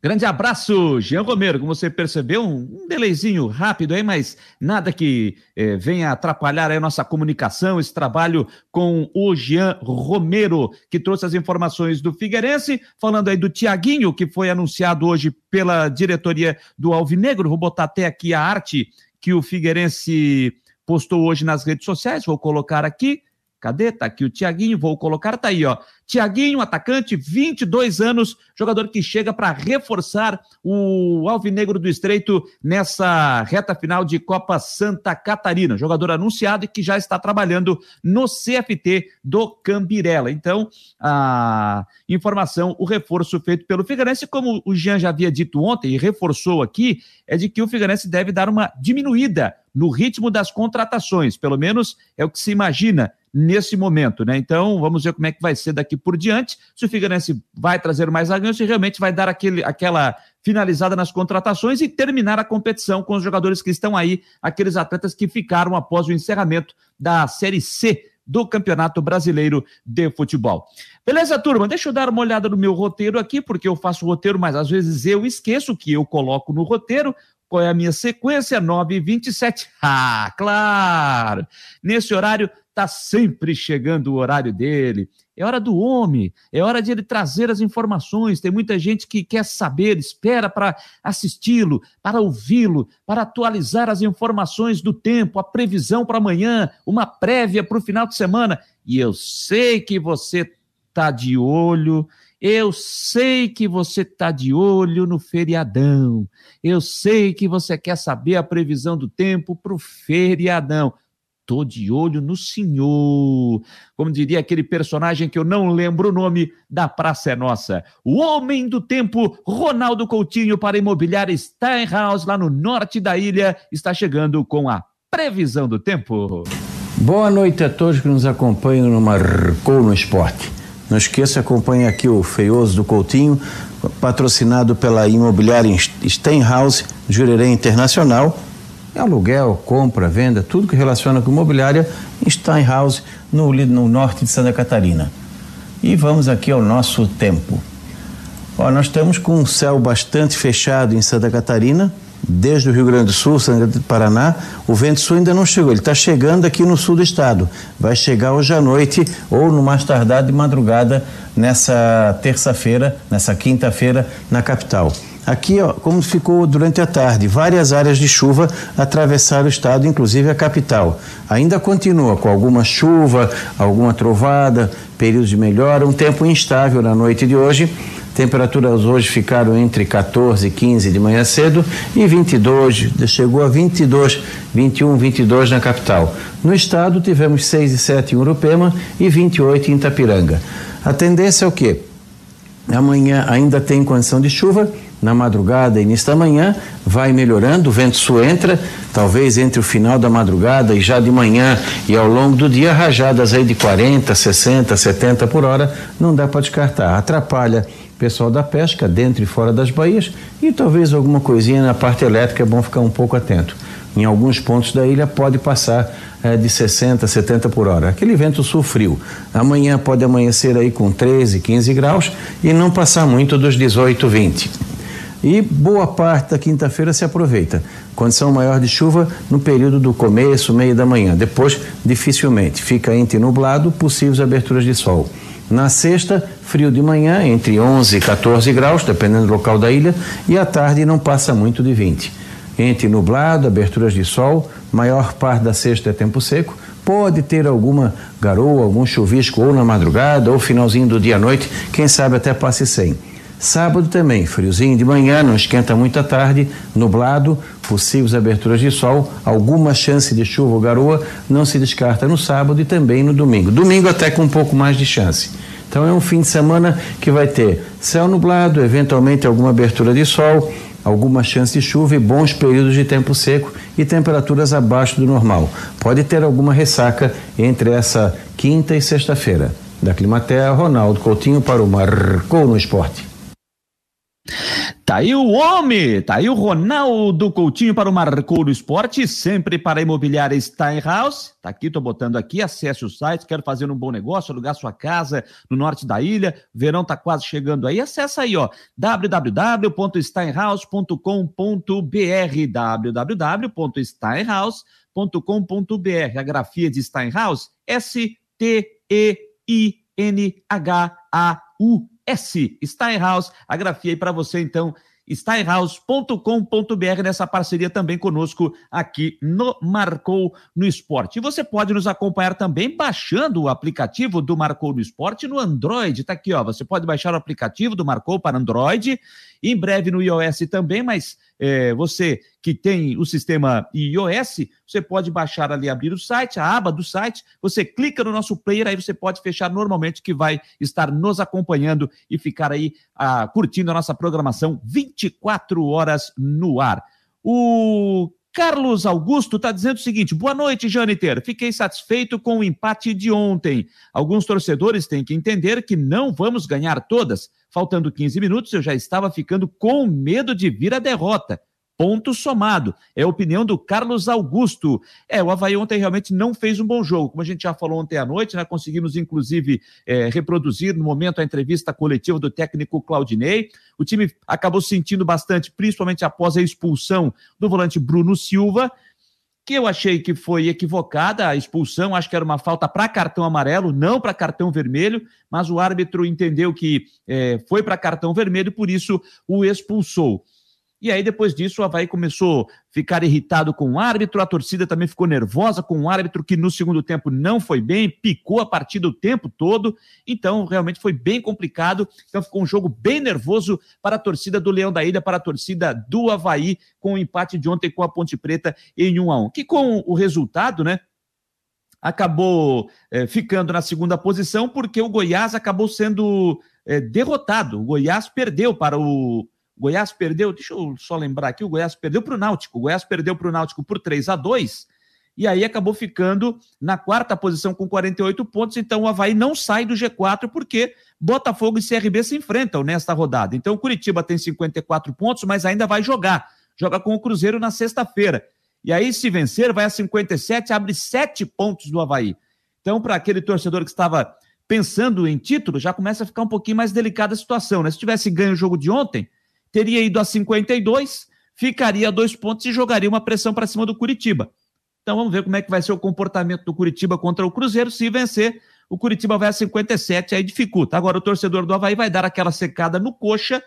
Grande abraço, Jean Romero. Como você percebeu, um, um delayzinho rápido aí, mas nada que eh, venha atrapalhar a nossa comunicação, esse trabalho com o Jean Romero, que trouxe as informações do Figueirense, falando aí do Tiaguinho, que foi anunciado hoje pela diretoria do Alvinegro. Vou botar até aqui a arte que o Figueirense postou hoje nas redes sociais, vou colocar aqui. Cadê? Tá aqui o Tiaguinho, vou colocar, tá aí, ó. Tiaguinho, atacante, 22 anos, jogador que chega para reforçar o Alvinegro do Estreito nessa reta final de Copa Santa Catarina. Jogador anunciado e que já está trabalhando no CFT do Cambirela. Então, a informação, o reforço feito pelo Figueirense, como o Jean já havia dito ontem e reforçou aqui, é de que o Figueirense deve dar uma diminuída no ritmo das contratações, pelo menos é o que se imagina nesse momento, né? Então, vamos ver como é que vai ser daqui por diante, se o Figueirense vai trazer mais zagueiros, se realmente vai dar aquele, aquela finalizada nas contratações e terminar a competição com os jogadores que estão aí, aqueles atletas que ficaram após o encerramento da Série C do Campeonato Brasileiro de Futebol. Beleza, turma? Deixa eu dar uma olhada no meu roteiro aqui, porque eu faço roteiro, mas às vezes eu esqueço que eu coloco no roteiro. Qual é a minha sequência? 9 e 27. Ah, claro! Nesse horário está sempre chegando o horário dele. É hora do homem, é hora de ele trazer as informações. Tem muita gente que quer saber, espera para assisti-lo, para ouvi-lo, para atualizar as informações do tempo, a previsão para amanhã, uma prévia para o final de semana. E eu sei que você está de olho. Eu sei que você está de olho no feriadão. Eu sei que você quer saber a previsão do tempo para o feriadão. Tô de olho no senhor. Como diria aquele personagem que eu não lembro o nome da Praça é Nossa. O homem do tempo, Ronaldo Coutinho, para imobiliar Steinhaus, lá no norte da ilha, está chegando com a previsão do tempo. Boa noite a todos que nos acompanham no Marcou no Esporte. Não esqueça, acompanhe aqui o Feioso do Coutinho, patrocinado pela imobiliária Steinhaus, Jurerê Internacional aluguel, compra, venda, tudo que relaciona com imobiliária em Steinhaus, no, no norte de Santa Catarina. E vamos aqui ao nosso tempo. Ó, nós estamos com um céu bastante fechado em Santa Catarina, desde o Rio Grande do Sul, Santa Catarina, Paraná. O vento sul ainda não chegou, ele está chegando aqui no sul do estado. Vai chegar hoje à noite ou no mais tardar de madrugada nessa terça-feira, nessa quinta-feira na capital. Aqui, ó, como ficou durante a tarde, várias áreas de chuva atravessaram o estado, inclusive a capital. Ainda continua com alguma chuva, alguma trovada, períodos de melhora, um tempo instável na noite de hoje. Temperaturas hoje ficaram entre 14 e 15 de manhã cedo e 22, chegou a 22, 21, 22 na capital. No estado tivemos 6 e 7 em Urupema e 28 em Itapiranga. A tendência é o quê? Amanhã ainda tem condição de chuva, na madrugada início da manhã, vai melhorando, o vento sul entra, talvez entre o final da madrugada e já de manhã e ao longo do dia, rajadas aí de 40, 60, 70 por hora, não dá para descartar. Atrapalha pessoal da pesca dentro e fora das baías e talvez alguma coisinha na parte elétrica, é bom ficar um pouco atento. Em alguns pontos da ilha pode passar é, de 60, 70 por hora. Aquele vento sul frio. Amanhã pode amanhecer aí com 13, 15 graus e não passar muito dos 18, 20 e boa parte da quinta-feira se aproveita. Condição maior de chuva no período do começo, meio da manhã. Depois, dificilmente. Fica entre nublado, possíveis aberturas de sol. Na sexta, frio de manhã, entre 11 e 14 graus, dependendo do local da ilha, e à tarde não passa muito de 20. Entre nublado, aberturas de sol, maior parte da sexta é tempo seco, pode ter alguma garoa, algum chuvisco ou na madrugada ou finalzinho do dia à noite, quem sabe até passe sem. Sábado também, friozinho de manhã, não esquenta muito à tarde, nublado, possíveis aberturas de sol, alguma chance de chuva ou garoa, não se descarta no sábado e também no domingo. Domingo até com um pouco mais de chance. Então é um fim de semana que vai ter céu nublado, eventualmente alguma abertura de sol, alguma chance de chuva e bons períodos de tempo seco e temperaturas abaixo do normal. Pode ter alguma ressaca entre essa quinta e sexta-feira. Da Climatea, Ronaldo Coutinho para o Marcou no Esporte. Tá aí o homem, tá aí o Ronaldo Coutinho para o Marcou Esporte, sempre para a imobiliária Steinhaus. Tá aqui, tô botando aqui, acesse o site, quero fazer um bom negócio, alugar sua casa no norte da ilha, verão tá quase chegando aí, acessa aí, ó, www.steinhaus.com.br, www.steinhaus.com.br. A grafia de Steinhaus, S-T-E-I-N-H-A-U S. Steinhaus, a grafia aí para você, então, steinhaus.com.br nessa parceria também conosco aqui no Marcou no Esporte. E você pode nos acompanhar também baixando o aplicativo do Marcou no Esporte no Android. Tá aqui, ó. Você pode baixar o aplicativo do Marcou para Android, em breve no iOS também, mas é, você que tem o sistema iOS, você pode baixar ali, abrir o site, a aba do site, você clica no nosso player, aí você pode fechar normalmente, que vai estar nos acompanhando e ficar aí ah, curtindo a nossa programação 24 horas no ar. O Carlos Augusto está dizendo o seguinte: boa noite, Janiter. Fiquei satisfeito com o empate de ontem. Alguns torcedores têm que entender que não vamos ganhar todas. Faltando 15 minutos, eu já estava ficando com medo de vir a derrota. Ponto somado. É a opinião do Carlos Augusto. É, o Havaí ontem realmente não fez um bom jogo. Como a gente já falou ontem à noite, né, conseguimos inclusive é, reproduzir no momento a entrevista coletiva do técnico Claudinei. O time acabou sentindo bastante, principalmente após a expulsão do volante Bruno Silva que eu achei que foi equivocada a expulsão, acho que era uma falta para cartão amarelo, não para cartão vermelho, mas o árbitro entendeu que é, foi para cartão vermelho, por isso o expulsou. E aí, depois disso, o Havaí começou a ficar irritado com o árbitro, a torcida também ficou nervosa com o árbitro, que no segundo tempo não foi bem, picou a partida o tempo todo. Então, realmente foi bem complicado. Então, ficou um jogo bem nervoso para a torcida do Leão da Ilha, para a torcida do Havaí, com o empate de ontem com a Ponte Preta em 1 a 1 Que com o resultado, né? Acabou é, ficando na segunda posição, porque o Goiás acabou sendo é, derrotado. O Goiás perdeu para o Goiás perdeu, deixa eu só lembrar aqui, o Goiás perdeu para o Náutico. O Goiás perdeu para o Náutico por 3 a 2 e aí acabou ficando na quarta posição com 48 pontos. Então o Havaí não sai do G4 porque Botafogo e CRB se enfrentam nesta rodada. Então o Curitiba tem 54 pontos, mas ainda vai jogar. Joga com o Cruzeiro na sexta-feira. E aí, se vencer, vai a 57, abre sete pontos do Havaí. Então, para aquele torcedor que estava pensando em título, já começa a ficar um pouquinho mais delicada a situação, né? Se tivesse ganho o jogo de ontem, teria ido a 52, ficaria a dois pontos e jogaria uma pressão para cima do Curitiba. Então vamos ver como é que vai ser o comportamento do Curitiba contra o Cruzeiro. Se vencer, o Curitiba vai a 57, aí dificulta. Agora o torcedor do Havaí vai dar aquela secada no coxa.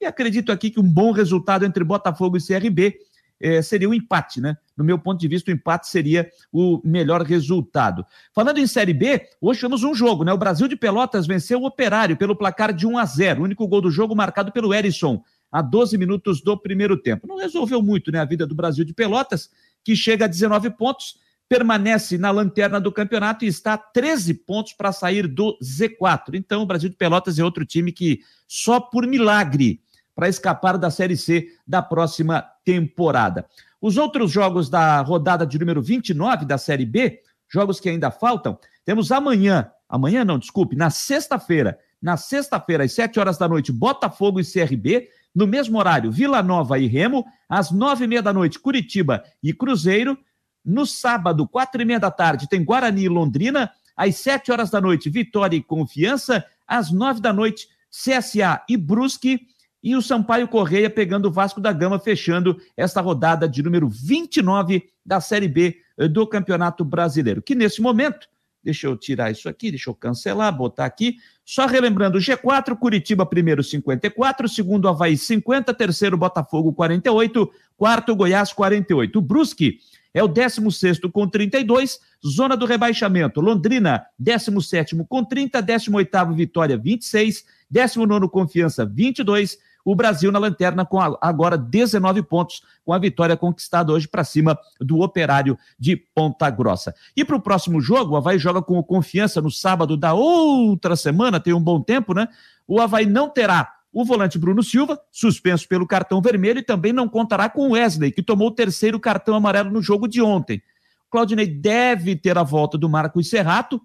E acredito aqui que um bom resultado entre Botafogo e CRB eh, seria um empate, né? No meu ponto de vista, o empate seria o melhor resultado. Falando em Série B, hoje temos um jogo, né? O Brasil de Pelotas venceu o Operário pelo placar de 1 a 0 o único gol do jogo marcado pelo Erisson a 12 minutos do primeiro tempo. Não resolveu muito né, a vida do Brasil de Pelotas, que chega a 19 pontos, permanece na lanterna do campeonato e está a 13 pontos para sair do Z4. Então, o Brasil de Pelotas é outro time que só por milagre para escapar da Série C da próxima temporada. Os outros jogos da rodada de número 29 da Série B, jogos que ainda faltam, temos amanhã, amanhã não, desculpe, na sexta-feira, na sexta-feira, às 7 horas da noite, Botafogo e CRB, no mesmo horário, Vila Nova e Remo, às nove e meia da noite, Curitiba e Cruzeiro. No sábado, quatro e meia da tarde, tem Guarani e Londrina. Às sete horas da noite, Vitória e Confiança. Às nove da noite, CSA e Brusque. E o Sampaio Correia pegando o Vasco da Gama, fechando esta rodada de número 29 da Série B do Campeonato Brasileiro. Que nesse momento Deixa eu tirar isso aqui, deixa eu cancelar, botar aqui. Só relembrando, G4, Curitiba primeiro 54, segundo Havaí 50, terceiro Botafogo 48, quarto Goiás 48. O Brusque é o 16 com 32, zona do rebaixamento. Londrina, 17 com 30, 18 Vitória 26, 19 Confiança 22, o Brasil na lanterna com agora 19 pontos, com a vitória conquistada hoje para cima do Operário de Ponta Grossa. E para o próximo jogo, o Havaí joga com confiança no sábado da outra semana, tem um bom tempo, né? O Havaí não terá o volante Bruno Silva, suspenso pelo cartão vermelho, e também não contará com Wesley, que tomou o terceiro cartão amarelo no jogo de ontem. Claudinei deve ter a volta do Marcos Serrato,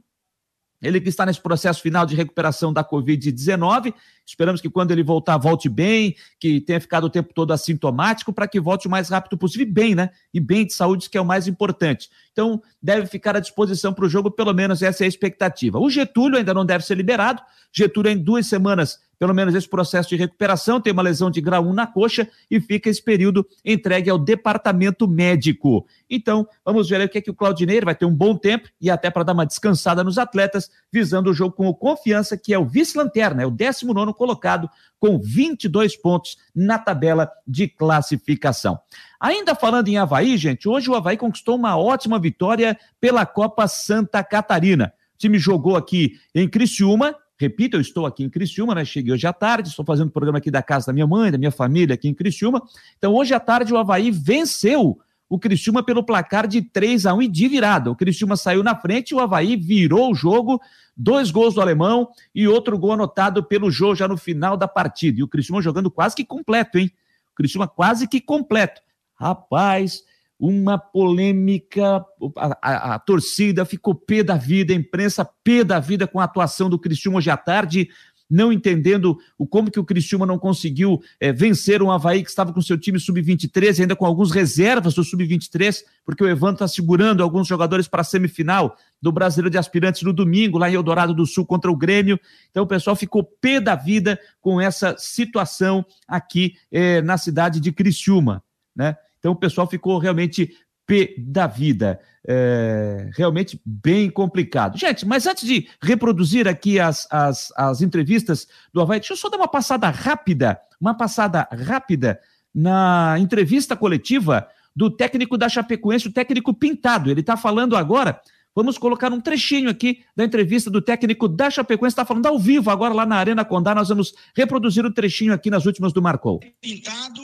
ele que está nesse processo final de recuperação da Covid-19, esperamos que quando ele voltar, volte bem, que tenha ficado o tempo todo assintomático, para que volte o mais rápido possível e bem, né? E bem de saúde, que é o mais importante. Então, deve ficar à disposição para o jogo, pelo menos essa é a expectativa. O Getúlio ainda não deve ser liberado. Getúlio, em duas semanas, pelo menos esse processo de recuperação, tem uma lesão de grau 1 na coxa e fica esse período entregue ao departamento médico. Então, vamos ver o que, é que o Claudinei vai ter um bom tempo e até para dar uma descansada nos atletas, visando o jogo com Confiança, que é o vice-lanterna, é o 19 colocado, com 22 pontos na tabela de classificação. Ainda falando em Havaí, gente, hoje o Havaí conquistou uma ótima vitória pela Copa Santa Catarina. O time jogou aqui em Criciúma, Repito, eu estou aqui em Criciúma, né? Cheguei hoje à tarde, estou fazendo o programa aqui da casa da minha mãe, da minha família aqui em Criciúma. Então, hoje à tarde, o Havaí venceu o Criciúma pelo placar de 3 a 1 e de virada. O Criciúma saiu na frente, o Havaí virou o jogo, dois gols do alemão e outro gol anotado pelo Jô já no final da partida. E o Criciúma jogando quase que completo, hein? O Criciúma quase que completo. Rapaz, uma polêmica, a, a, a, torcida ficou pé da vida, a imprensa pé da vida com a atuação do Cristiúma hoje à tarde, não entendendo o como que o Cristiúma não conseguiu é, vencer um Havaí que estava com seu time sub-23, ainda com alguns reservas do sub-23, porque o Evandro está segurando alguns jogadores para a semifinal do Brasileiro de Aspirantes no domingo, lá em Eldorado do Sul contra o Grêmio. Então o pessoal ficou pé da vida com essa situação aqui é, na cidade de Criciúma, né? Então o pessoal ficou realmente pé da vida. É, realmente bem complicado. Gente, mas antes de reproduzir aqui as, as, as entrevistas do Havaí, deixa eu só dar uma passada rápida, uma passada rápida na entrevista coletiva do técnico da Chapecoense, o técnico Pintado. Ele está falando agora Vamos colocar um trechinho aqui da entrevista do técnico da Chapecoense, está falando ao vivo agora lá na Arena Condá. Nós vamos reproduzir o trechinho aqui nas últimas do Marcou. Pintado,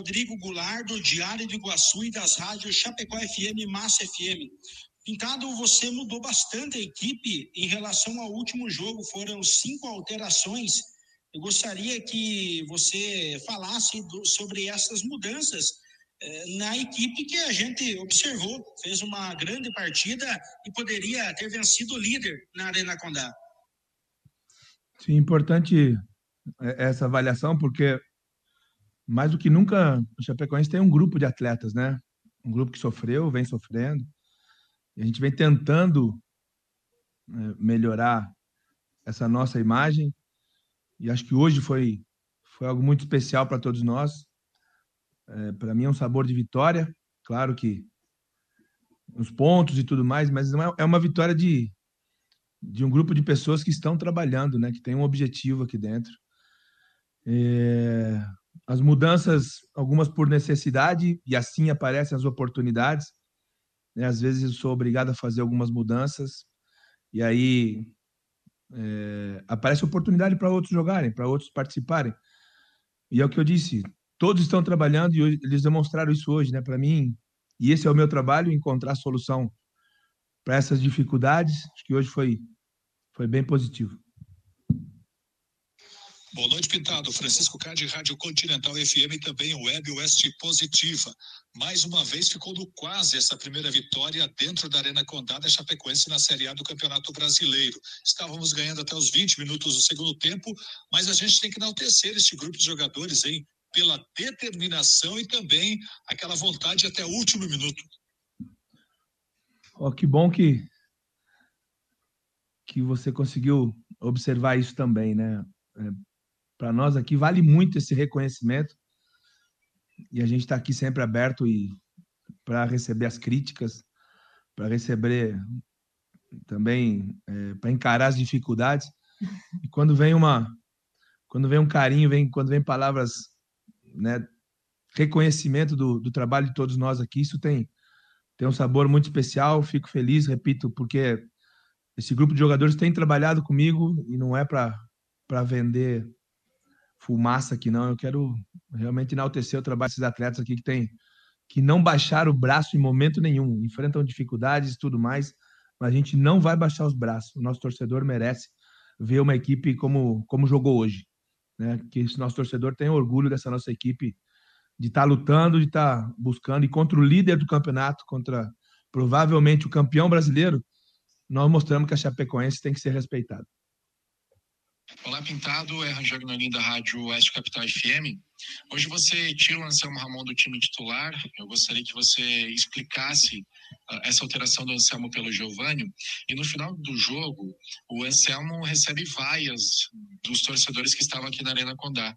Rodrigo Goulart, do Diário do Iguaçu e das rádios Chapecó FM e Massa FM. Pintado, você mudou bastante a equipe em relação ao último jogo, foram cinco alterações. Eu gostaria que você falasse do, sobre essas mudanças é, na equipe que a gente observou, fez uma grande partida e poderia ter vencido o líder na Arena Condá. Sim, importante é, essa avaliação, porque mais do que nunca o Chapecoense tem um grupo de atletas, né? Um grupo que sofreu, vem sofrendo. E a gente vem tentando né, melhorar essa nossa imagem. E acho que hoje foi, foi algo muito especial para todos nós. É, para mim é um sabor de vitória, claro que os pontos e tudo mais, mas é, é uma vitória de, de um grupo de pessoas que estão trabalhando, né, que tem um objetivo aqui dentro. É, as mudanças, algumas por necessidade, e assim aparecem as oportunidades. Né? Às vezes eu sou obrigado a fazer algumas mudanças, e aí é, aparece oportunidade para outros jogarem, para outros participarem. E é o que eu disse, todos estão trabalhando e eles demonstraram isso hoje, né? Para mim, e esse é o meu trabalho, encontrar solução para essas dificuldades. Acho que hoje foi foi bem positivo. Boa noite, Pintado. Francisco Cade, Rádio Continental FM também Web Oeste Positiva. Mais uma vez ficou quase essa primeira vitória dentro da Arena Condada Chapecoense na Série A do Campeonato Brasileiro. Estávamos ganhando até os 20 minutos do segundo tempo, mas a gente tem que enaltecer este grupo de jogadores, hein? pela determinação e também aquela vontade até o último minuto. Oh, que bom que que você conseguiu observar isso também, né? Para nós aqui vale muito esse reconhecimento e a gente está aqui sempre aberto e para receber as críticas, para receber também é, para encarar as dificuldades. E quando vem uma, quando vem um carinho, vem quando vem palavras, né, reconhecimento do, do trabalho de todos nós aqui, isso tem tem um sabor muito especial. Fico feliz, repito, porque esse grupo de jogadores tem trabalhado comigo e não é para para vender fumaça aqui não. Eu quero realmente enaltecer o trabalho desses atletas aqui que tem que não baixaram o braço em momento nenhum, enfrentam dificuldades e tudo mais, mas a gente não vai baixar os braços. O nosso torcedor merece ver uma equipe como, como jogou hoje. Né? Que esse nosso torcedor tem orgulho dessa nossa equipe de estar tá lutando, de estar tá buscando, e contra o líder do campeonato, contra provavelmente o campeão brasileiro, nós mostramos que a Chapecoense tem que ser respeitada. Olá, Pintado. É Rangel Gnolim da Rádio Oeste Capital FM. Hoje você tira o Anselmo Ramon do time titular. Eu gostaria que você explicasse uh, essa alteração do Anselmo pelo Giovânio. E no final do jogo, o Anselmo recebe vaias dos torcedores que estavam aqui na Arena Condá.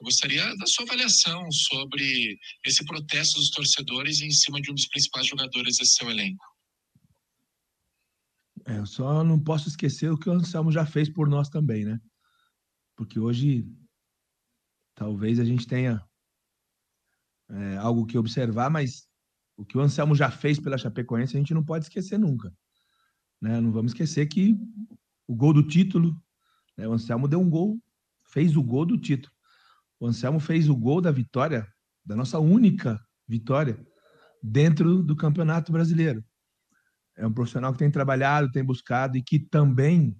Eu gostaria da sua avaliação sobre esse protesto dos torcedores em cima de um dos principais jogadores desse seu elenco. É, eu só não posso esquecer o que o Anselmo já fez por nós também, né? Porque hoje talvez a gente tenha é, algo que observar, mas o que o Anselmo já fez pela Chapecoense a gente não pode esquecer nunca. Né? Não vamos esquecer que o gol do título, né? o Anselmo deu um gol, fez o gol do título. O Anselmo fez o gol da vitória, da nossa única vitória dentro do Campeonato Brasileiro. É um profissional que tem trabalhado, tem buscado e que também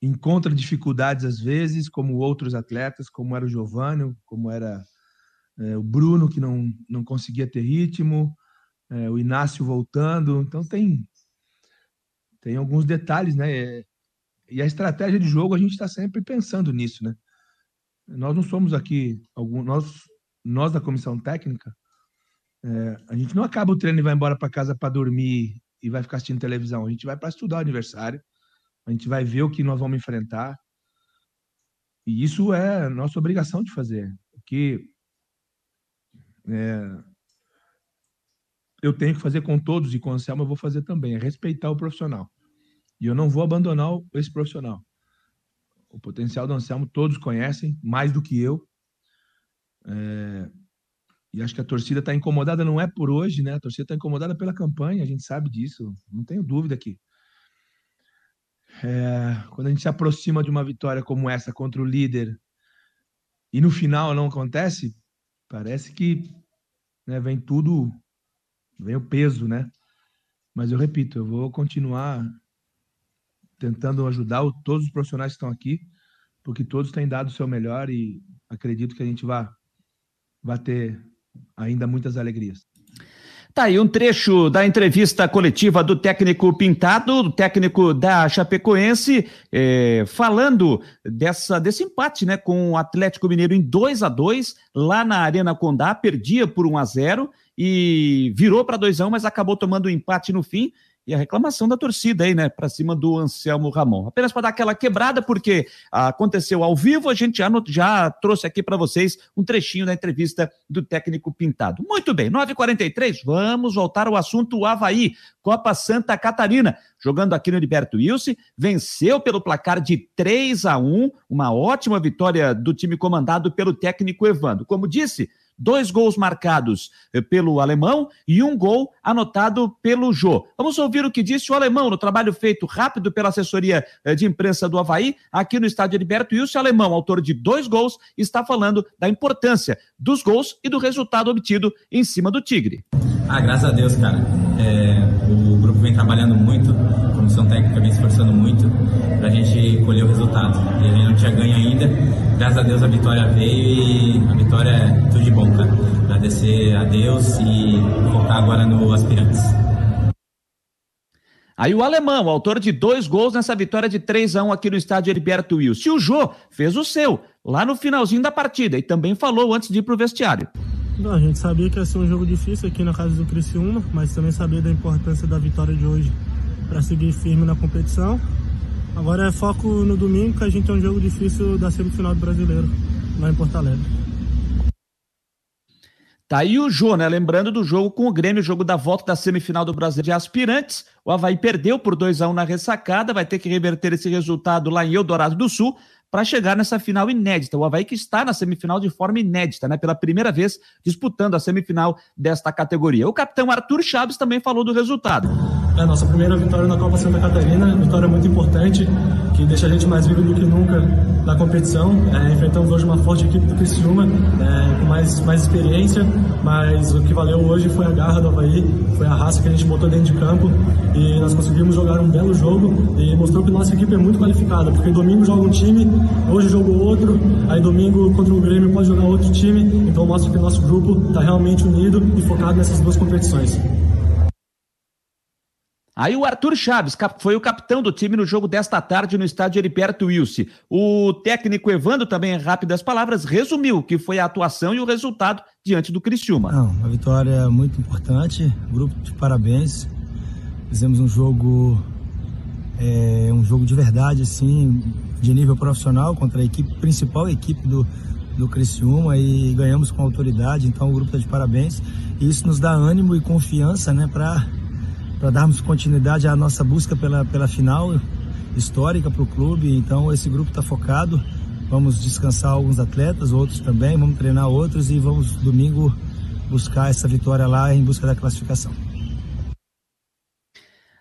encontra dificuldades às vezes, como outros atletas, como era o Giovanni, como era é, o Bruno, que não, não conseguia ter ritmo, é, o Inácio voltando. Então, tem, tem alguns detalhes, né? E a estratégia de jogo, a gente está sempre pensando nisso, né? Nós não somos aqui, algum, nós, nós da comissão técnica, é, a gente não acaba o treino e vai embora para casa para dormir e vai ficar assistindo televisão. A gente vai para estudar o aniversário, a gente vai ver o que nós vamos enfrentar. E isso é nossa obrigação de fazer. O que é, eu tenho que fazer com todos e com o Anselmo eu vou fazer também, é respeitar o profissional. E eu não vou abandonar esse profissional. O potencial do Anselmo todos conhecem, mais do que eu. É, e acho que a torcida está incomodada, não é por hoje, né? A torcida está incomodada pela campanha, a gente sabe disso, não tenho dúvida aqui. É, quando a gente se aproxima de uma vitória como essa contra o líder e no final não acontece, parece que né, vem tudo, vem o peso, né? Mas eu repito, eu vou continuar tentando ajudar todos os profissionais que estão aqui, porque todos têm dado o seu melhor e acredito que a gente vai, vai ter ainda muitas alegrias. Tá aí um trecho da entrevista coletiva do técnico Pintado, do técnico da Chapecoense, é, falando dessa, desse empate né, com o Atlético Mineiro em 2 a 2 lá na Arena Condá, perdia por 1 a 0 e virou para 2 a 1 mas acabou tomando o um empate no fim e a reclamação da torcida aí, né, para cima do Anselmo Ramon. Apenas para dar aquela quebrada, porque aconteceu ao vivo, a gente já, já trouxe aqui para vocês um trechinho da entrevista do técnico Pintado. Muito bem, 9h43, vamos voltar ao assunto Havaí, Copa Santa Catarina. Jogando aqui no Heriberto Wilson, venceu pelo placar de 3 a 1 uma ótima vitória do time comandado pelo técnico Evandro. Como disse, dois gols marcados eh, pelo alemão e um gol anotado pelo Jô. Vamos ouvir o que disse o alemão no trabalho feito rápido pela assessoria eh, de imprensa do Havaí, aqui no estádio Heriberto. O alemão, autor de dois gols, está falando da importância dos gols e do resultado obtido em cima do Tigre. Ah, graças a Deus, cara. É, o grupo vem trabalhando muito, a comissão técnica vem se esforçando muito para a gente colher o resultado. E a gente não tinha ganho ainda. Graças a Deus a vitória veio e a vitória é tudo de bom, cara. Agradecer a Deus e focar agora no aspirantes. Aí o alemão, autor de dois gols nessa vitória de 3 a 1 aqui no estádio Heriberto Wilson. E o Jô fez o seu, lá no finalzinho da partida, e também falou antes de ir para o vestiário. Não, a gente sabia que ia ser um jogo difícil aqui na casa do Criciúma, mas também sabia da importância da vitória de hoje para seguir firme na competição. Agora é foco no domingo, que a gente tem um jogo difícil da semifinal do Brasileiro, lá em Porto Alegre. Tá aí o Jô, né? Lembrando do jogo com o Grêmio, jogo da volta da semifinal do Brasil de Aspirantes. O Havaí perdeu por 2 a 1 na ressacada, vai ter que reverter esse resultado lá em Eldorado do Sul para chegar nessa final inédita. O Havaí que está na semifinal de forma inédita, né? Pela primeira vez disputando a semifinal desta categoria. O capitão Arthur Chaves também falou do resultado. É a nossa primeira vitória na Copa Santa Catarina, vitória muito importante, que deixa a gente mais vivo do que nunca na competição. É, enfrentamos hoje uma forte equipe do Criciúma, é, com mais, mais experiência, mas o que valeu hoje foi a garra do Havaí, foi a raça que a gente botou dentro de campo e nós conseguimos jogar um belo jogo e mostrou que nossa equipe é muito qualificada, porque domingo joga um time, hoje jogou outro, aí domingo contra o Grêmio pode jogar outro time, então mostra que o nosso grupo está realmente unido e focado nessas duas competições. Aí o Arthur Chaves foi o capitão do time no jogo desta tarde no estádio Heriberto Wilson. O técnico Evandro, também em rápidas palavras, resumiu que foi a atuação e o resultado diante do Criciúma. Não, uma vitória muito importante, grupo de parabéns. Fizemos um jogo, é, um jogo de verdade, assim, de nível profissional contra a equipe principal, equipe do, do Criciúma e ganhamos com autoridade, então o grupo está de parabéns. E isso nos dá ânimo e confiança, né, para darmos continuidade à nossa busca pela, pela final histórica para o clube. Então, esse grupo está focado. Vamos descansar alguns atletas, outros também, vamos treinar outros e vamos domingo buscar essa vitória lá em busca da classificação.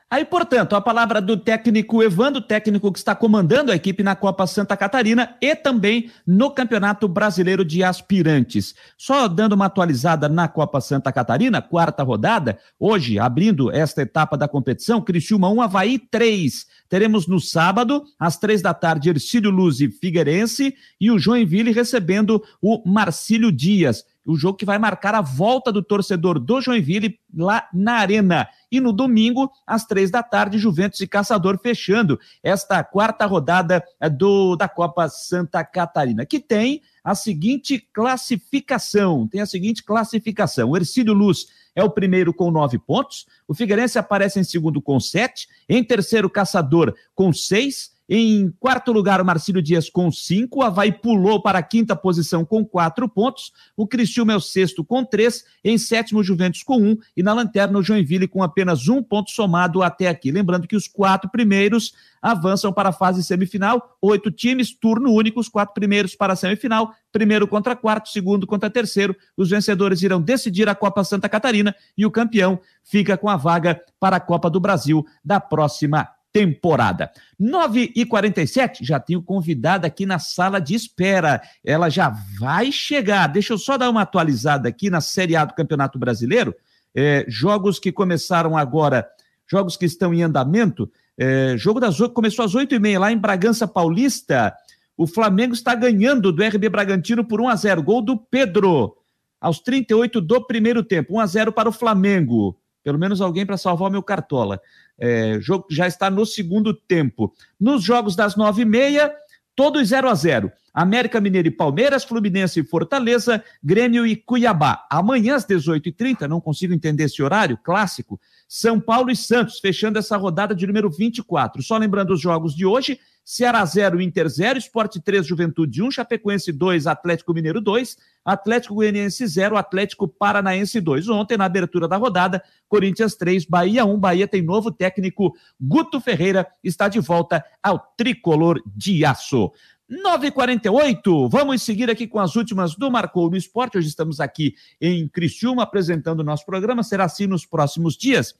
Aí, portanto, a palavra do técnico Evandro, técnico que está comandando a equipe na Copa Santa Catarina e também no Campeonato Brasileiro de Aspirantes. Só dando uma atualizada na Copa Santa Catarina, quarta rodada, hoje, abrindo esta etapa da competição, Criciúma 1, Havaí 3. Teremos no sábado, às três da tarde, Ercílio Luz e Figueirense e o Joinville recebendo o Marcílio Dias o jogo que vai marcar a volta do torcedor do Joinville lá na Arena. E no domingo, às três da tarde, Juventus e Caçador fechando esta quarta rodada eh, do, da Copa Santa Catarina, que tem a seguinte classificação: tem a seguinte classificação. O Ercílio Luz é o primeiro com nove pontos, o Figueirense aparece em segundo com sete, em terceiro, Caçador com seis. Em quarto lugar, o Marcílio Dias com cinco. O Havaí pulou para a quinta posição com quatro pontos. O Cristiúma é o sexto com três. Em sétimo, o Juventus com um. E na lanterna, o Joinville com apenas um ponto somado até aqui. Lembrando que os quatro primeiros avançam para a fase semifinal. Oito times, turno único. Os quatro primeiros para a semifinal. Primeiro contra quarto, segundo contra terceiro. Os vencedores irão decidir a Copa Santa Catarina e o campeão fica com a vaga para a Copa do Brasil da próxima temporada. 9 e 47 já tenho convidada aqui na sala de espera. Ela já vai chegar. Deixa eu só dar uma atualizada aqui na Série A do Campeonato Brasileiro. É, jogos que começaram agora, jogos que estão em andamento. É, jogo das começou às 8 e meia lá em Bragança Paulista. O Flamengo está ganhando do RB Bragantino por 1 a 0 Gol do Pedro. Aos 38 do primeiro tempo. 1 a 0 para o Flamengo. Pelo menos alguém para salvar o meu cartola. É, jogo já está no segundo tempo. Nos jogos das nove e meia, todos 0 a 0 América Mineiro e Palmeiras, Fluminense e Fortaleza, Grêmio e Cuiabá. Amanhã às 18h30, não consigo entender esse horário clássico, São Paulo e Santos, fechando essa rodada de número 24. Só lembrando os jogos de hoje, Ceará 0, Inter 0, Esporte 3, Juventude 1, Chapecoense 2, Atlético Mineiro 2, Atlético Goianiense 0, Atlético Paranaense 2. Ontem, na abertura da rodada, Corinthians 3, Bahia 1. Bahia tem novo técnico, Guto Ferreira, está de volta ao tricolor de aço. 9h48, vamos seguir aqui com as últimas do Marcou no Esporte. Hoje estamos aqui em Criciúma apresentando o nosso programa, será assim nos próximos dias.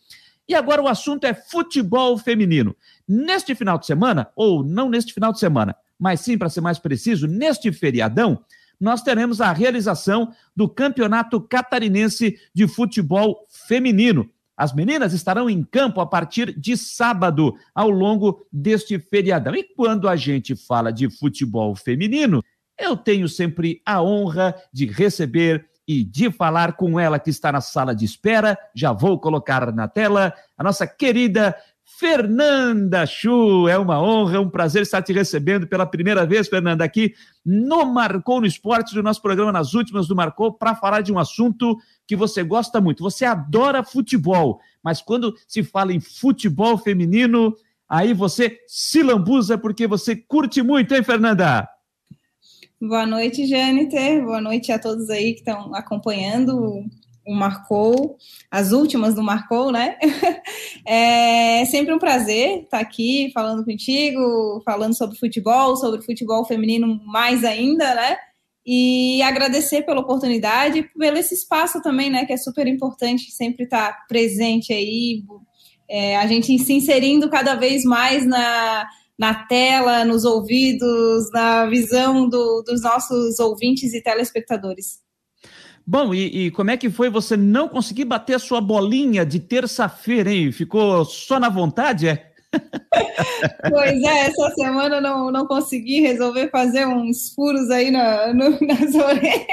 E agora o assunto é futebol feminino. Neste final de semana, ou não neste final de semana, mas sim, para ser mais preciso, neste feriadão, nós teremos a realização do Campeonato Catarinense de Futebol Feminino. As meninas estarão em campo a partir de sábado, ao longo deste feriadão. E quando a gente fala de futebol feminino, eu tenho sempre a honra de receber e de falar com ela que está na sala de espera. Já vou colocar na tela a nossa querida Fernanda Chu. É uma honra, um prazer estar te recebendo pela primeira vez, Fernanda, aqui no Marcou no Esporte, do nosso programa nas últimas do Marcou, para falar de um assunto que você gosta muito. Você adora futebol, mas quando se fala em futebol feminino, aí você se lambuza porque você curte muito, hein, Fernanda? Boa noite, Jâniter. Boa noite a todos aí que estão acompanhando o Marcou, as últimas do Marcou, né? É sempre um prazer estar aqui falando contigo, falando sobre futebol, sobre futebol feminino mais ainda, né? E agradecer pela oportunidade, pelo esse espaço também, né? Que é super importante sempre estar presente aí, é, a gente se inserindo cada vez mais na, na tela, nos ouvidos, na visão do, dos nossos ouvintes e telespectadores. Bom, e, e, como é que foi você não conseguir bater a sua bolinha de terça-feira, hein? Ficou só na vontade, é? pois é, essa semana não, não consegui resolver fazer uns furos aí na, no, nas orelhas.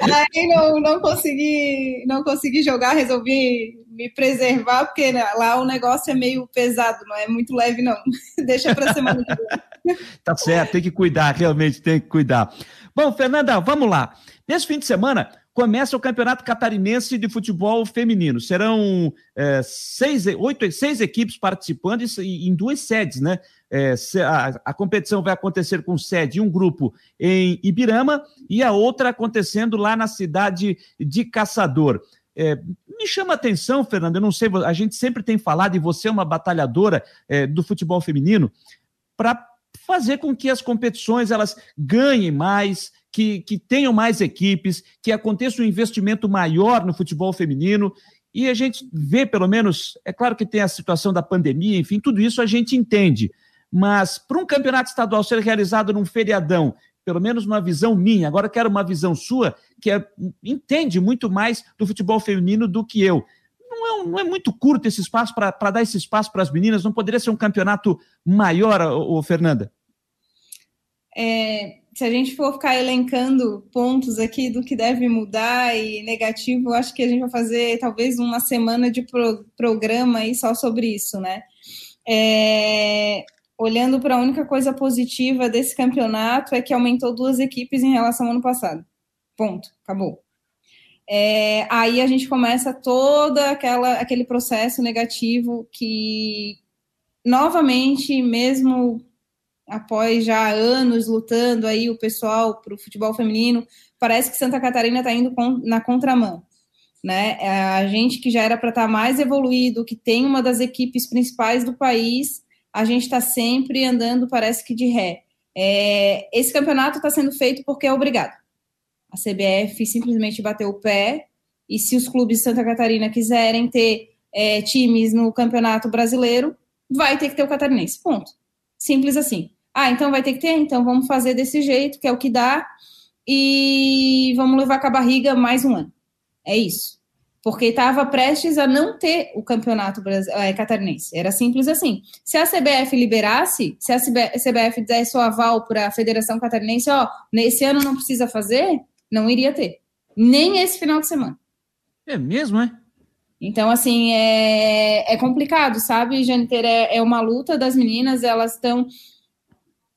aí não, não consegui não consegui jogar, resolvi me preservar, porque lá o negócio é meio pesado, não é muito leve, não. Deixa para semana que vem. Tá certo, tem que cuidar, realmente tem que cuidar. Bom, Fernanda, vamos lá. Nesse fim de semana, começa o Campeonato Catarinense de Futebol Feminino. Serão é, seis, oito, seis equipes participando em duas sedes, né? É, a, a, competição vai acontecer com sede um grupo em Ibirama e a outra acontecendo lá na cidade de Caçador. É, me chama a atenção, Fernando, eu não sei, a gente sempre tem falado, e você é uma batalhadora é, do futebol feminino, para fazer com que as competições elas ganhem mais, que, que tenham mais equipes, que aconteça um investimento maior no futebol feminino. E a gente vê, pelo menos, é claro que tem a situação da pandemia, enfim, tudo isso a gente entende. Mas para um campeonato estadual ser realizado num feriadão, pelo menos uma visão minha, agora quero uma visão sua, que é, entende muito mais do futebol feminino do que eu. Não é, não é muito curto esse espaço para dar esse espaço para as meninas? Não poderia ser um campeonato maior, ô, ô Fernanda? É, se a gente for ficar elencando pontos aqui do que deve mudar e negativo, acho que a gente vai fazer talvez uma semana de pro, programa aí só sobre isso, né? É, olhando para a única coisa positiva desse campeonato é que aumentou duas equipes em relação ao ano passado. Ponto, acabou. É, aí a gente começa toda aquela aquele processo negativo que novamente, mesmo após já anos lutando aí o pessoal para o futebol feminino, parece que Santa Catarina está indo na contramão. Né? É a gente que já era para estar tá mais evoluído, que tem uma das equipes principais do país, a gente está sempre andando, parece que de ré. É, esse campeonato está sendo feito porque é obrigado. A CBF simplesmente bateu o pé, e se os clubes de Santa Catarina quiserem ter é, times no campeonato brasileiro, vai ter que ter o catarinense. Ponto. Simples assim. Ah, então vai ter que ter? Então vamos fazer desse jeito, que é o que dá, e vamos levar com a barriga mais um ano. É isso. Porque estava prestes a não ter o campeonato é, catarinense. Era simples assim. Se a CBF liberasse, se a CBF desse o aval para a Federação Catarinense, ó, nesse ano não precisa fazer, não iria ter. Nem esse final de semana. É mesmo, é? Então, assim, é, é complicado, sabe, Janiter? É, é uma luta das meninas, elas estão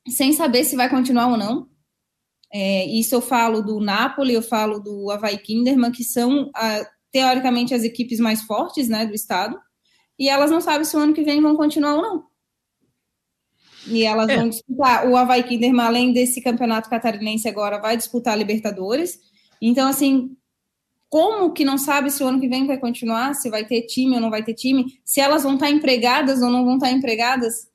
sem saber se vai continuar ou não. É, isso eu falo do Napoli, eu falo do Havaí Kinderman, que são, a, teoricamente, as equipes mais fortes né, do estado, e elas não sabem se o ano que vem vão continuar ou não. E elas é. vão disputar. O Havaí Kinderman, além desse campeonato catarinense agora, vai disputar a Libertadores. Então, assim, como que não sabe se o ano que vem vai continuar, se vai ter time ou não vai ter time, se elas vão estar empregadas ou não vão estar empregadas?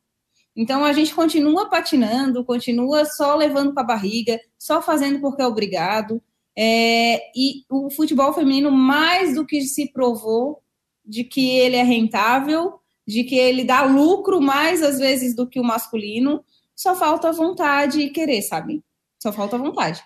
Então a gente continua patinando, continua só levando para a barriga, só fazendo porque é obrigado. É, e o futebol feminino, mais do que se provou de que ele é rentável, de que ele dá lucro mais às vezes do que o masculino, só falta vontade e querer, sabe? Só falta vontade.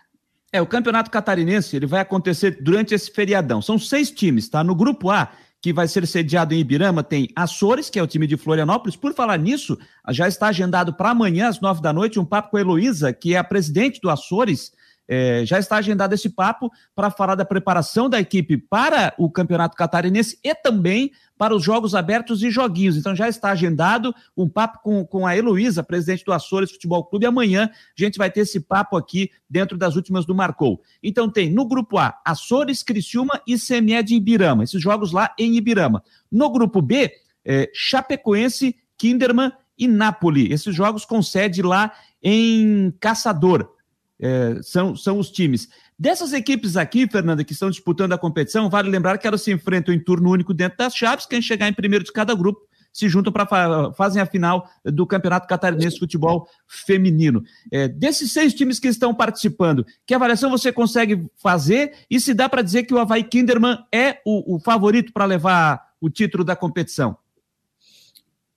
É, o Campeonato Catarinense ele vai acontecer durante esse feriadão. São seis times, tá? No grupo A que vai ser sediado em Ibirama, tem Açores, que é o time de Florianópolis. Por falar nisso, já está agendado para amanhã, às nove da noite, um papo com a Heloísa, que é a presidente do Açores, é, já está agendado esse papo para falar da preparação da equipe para o Campeonato Catarinense e também para os Jogos Abertos e Joguinhos. Então já está agendado um papo com, com a Heloísa, presidente do Açores Futebol Clube. Amanhã a gente vai ter esse papo aqui dentro das últimas do Marcou. Então tem no grupo A, Açores, Criciúma e CME de Ibirama. Esses jogos lá em Ibirama. No grupo B, é, Chapecoense, Kinderman e Napoli. Esses jogos com sede lá em Caçador. É, são, são os times. Dessas equipes aqui, Fernanda, que estão disputando a competição, vale lembrar que elas se enfrentam em turno único dentro das chaves, quem chegar em primeiro de cada grupo se juntam para fa fazem a final do Campeonato Catarinense de Futebol Feminino. É, desses seis times que estão participando, que avaliação você consegue fazer e se dá para dizer que o Havaí Kinderman é o, o favorito para levar o título da competição?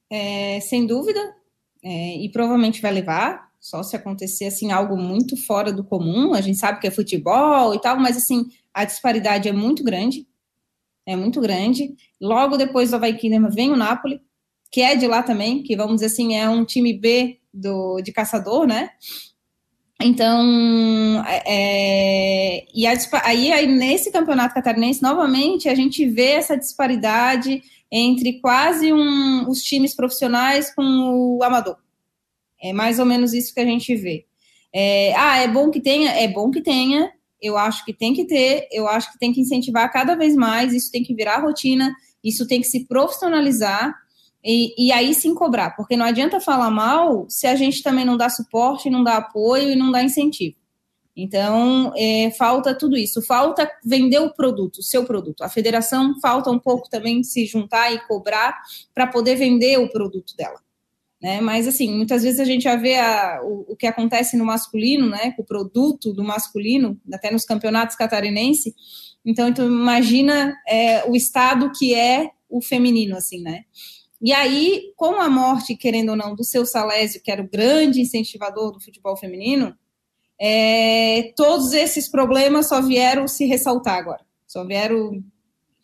É, sem dúvida, é, e provavelmente vai levar, só se acontecer assim algo muito fora do comum. A gente sabe que é futebol e tal, mas assim a disparidade é muito grande, é muito grande. Logo depois do Havaí vem o Napoli, que é de lá também, que vamos dizer assim é um time B do de caçador, né? Então, é, e a, aí, aí nesse campeonato catarinense novamente a gente vê essa disparidade entre quase um, os times profissionais com o amador. É mais ou menos isso que a gente vê. É, ah, é bom que tenha? É bom que tenha. Eu acho que tem que ter, eu acho que tem que incentivar cada vez mais, isso tem que virar rotina, isso tem que se profissionalizar e, e aí sim cobrar, porque não adianta falar mal se a gente também não dá suporte, não dá apoio e não dá incentivo. Então, é, falta tudo isso. Falta vender o produto, o seu produto. A federação falta um pouco também se juntar e cobrar para poder vender o produto dela. Né? Mas, assim, muitas vezes a gente já vê a, o, o, que acontece no masculino, né? O produto do masculino, até nos campeonatos catarinenses. Então, então imagina é, o estado que é o feminino, assim, né? E aí, com a morte, querendo ou não, do seu Salésio, que era o grande incentivador do futebol feminino, é, todos esses problemas só vieram se ressaltar agora, só vieram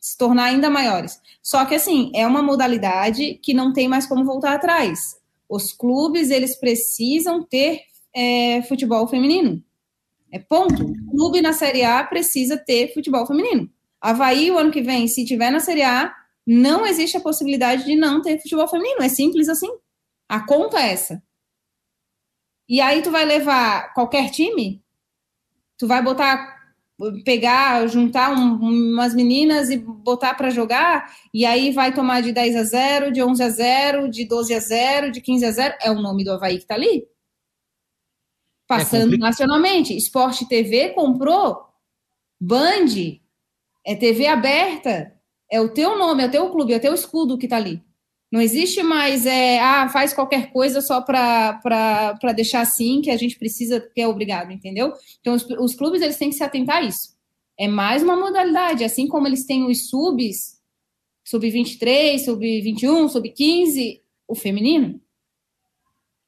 se tornar ainda maiores. Só que, assim, é uma modalidade que não tem mais como voltar atrás. Os clubes, eles precisam ter é, futebol feminino. É ponto. O clube na Série A precisa ter futebol feminino. Havaí, o ano que vem, se tiver na Série A, não existe a possibilidade de não ter futebol feminino. É simples assim. A conta é essa. E aí tu vai levar qualquer time? Tu vai botar pegar, juntar um, umas meninas e botar para jogar, e aí vai tomar de 10 a 0, de 11 a 0, de 12 a 0, de 15 a 0, é o nome do Havaí que tá ali. Passando é nacionalmente. Esporte TV comprou Band, é TV aberta, é o teu nome, é o teu clube, é o teu escudo que tá ali. Não existe mais, é, ah, faz qualquer coisa só para deixar assim, que a gente precisa, que é obrigado, entendeu? Então, os, os, clubes, eles têm que se atentar a isso. É mais uma modalidade, assim como eles têm os subs, sub-23, sub-21, sub-15, o feminino.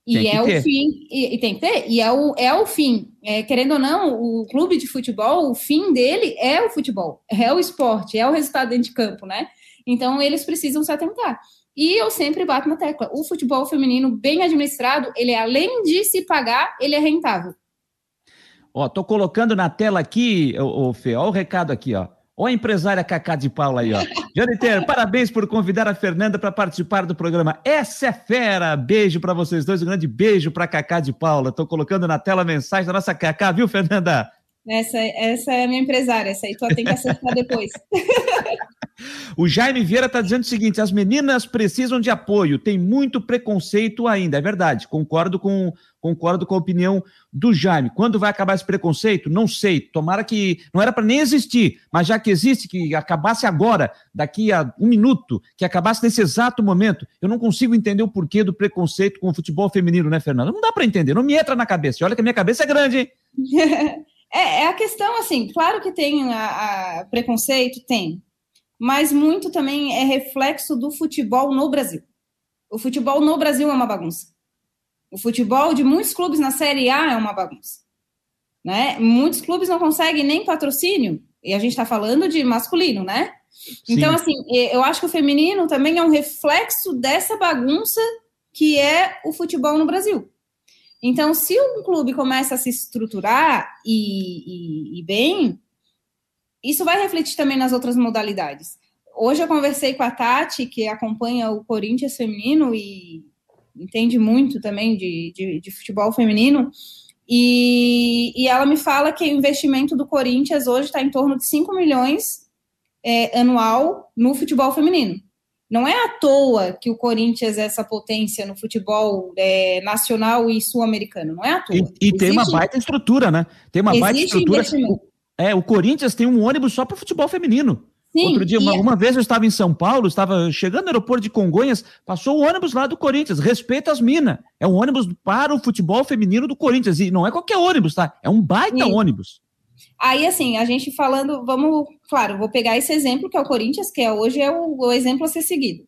E é ter. o fim, e, e, tem que ter, e é o, é o fim. É, querendo ou não, o clube de futebol, o fim dele é o futebol, é o esporte, é o resultado dentro de campo, né? Então, eles precisam se atentar. E eu sempre bato na tecla. O futebol feminino bem administrado, ele além de se pagar, ele é rentável. Ó, tô colocando na tela aqui, o, Fê, ó o recado aqui, ó. Ó a empresária Cacá de Paula aí, ó. Janiter, parabéns por convidar a Fernanda para participar do programa. Essa é fera! Beijo para vocês dois, um grande beijo para Cacá de Paula. Tô colocando na tela a mensagem da nossa Cacá, viu, Fernanda? Essa, essa é a minha empresária, essa aí tu tem que acertar depois. O Jaime Vieira está dizendo o seguinte: as meninas precisam de apoio, tem muito preconceito ainda, é verdade. Concordo com, concordo com a opinião do Jaime. Quando vai acabar esse preconceito? Não sei. Tomara que não era para nem existir, mas já que existe, que acabasse agora, daqui a um minuto, que acabasse nesse exato momento. Eu não consigo entender o porquê do preconceito com o futebol feminino, né, Fernanda? Não dá para entender, não me entra na cabeça. Olha que a minha cabeça é grande, hein? É, é a questão, assim, claro que tem a, a preconceito, tem mas muito também é reflexo do futebol no Brasil. O futebol no Brasil é uma bagunça. O futebol de muitos clubes na Série A é uma bagunça. Né? Muitos clubes não conseguem nem patrocínio, e a gente está falando de masculino, né? Sim. Então, assim, eu acho que o feminino também é um reflexo dessa bagunça que é o futebol no Brasil. Então, se um clube começa a se estruturar e, e, e bem, isso vai refletir também nas outras modalidades. Hoje eu conversei com a Tati, que acompanha o Corinthians feminino e entende muito também de, de, de futebol feminino, e, e, ela me fala que o investimento do Corinthians hoje está em torno de 5 milhões é, anual no futebol feminino. Não é à toa que o Corinthians é essa potência no futebol é, nacional e sul-americano. Não é à toa. E, e tem uma baita estrutura, né? Tem uma baita estrutura. O, é, o Corinthians tem um ônibus só para futebol feminino. Sim, Outro dia, uma, é uma, vez eu estava em São Paulo, estava chegando no aeroporto de Congonhas, passou o ônibus lá do Corinthians, respeita as minas. É um ônibus para o futebol feminino do Corinthians. E não é qualquer ônibus, tá? É um baita Sim. ônibus. Aí, assim, a gente falando, vamos, claro, vou pegar esse exemplo, que é o Corinthians, que é, hoje é o, o exemplo a ser seguido.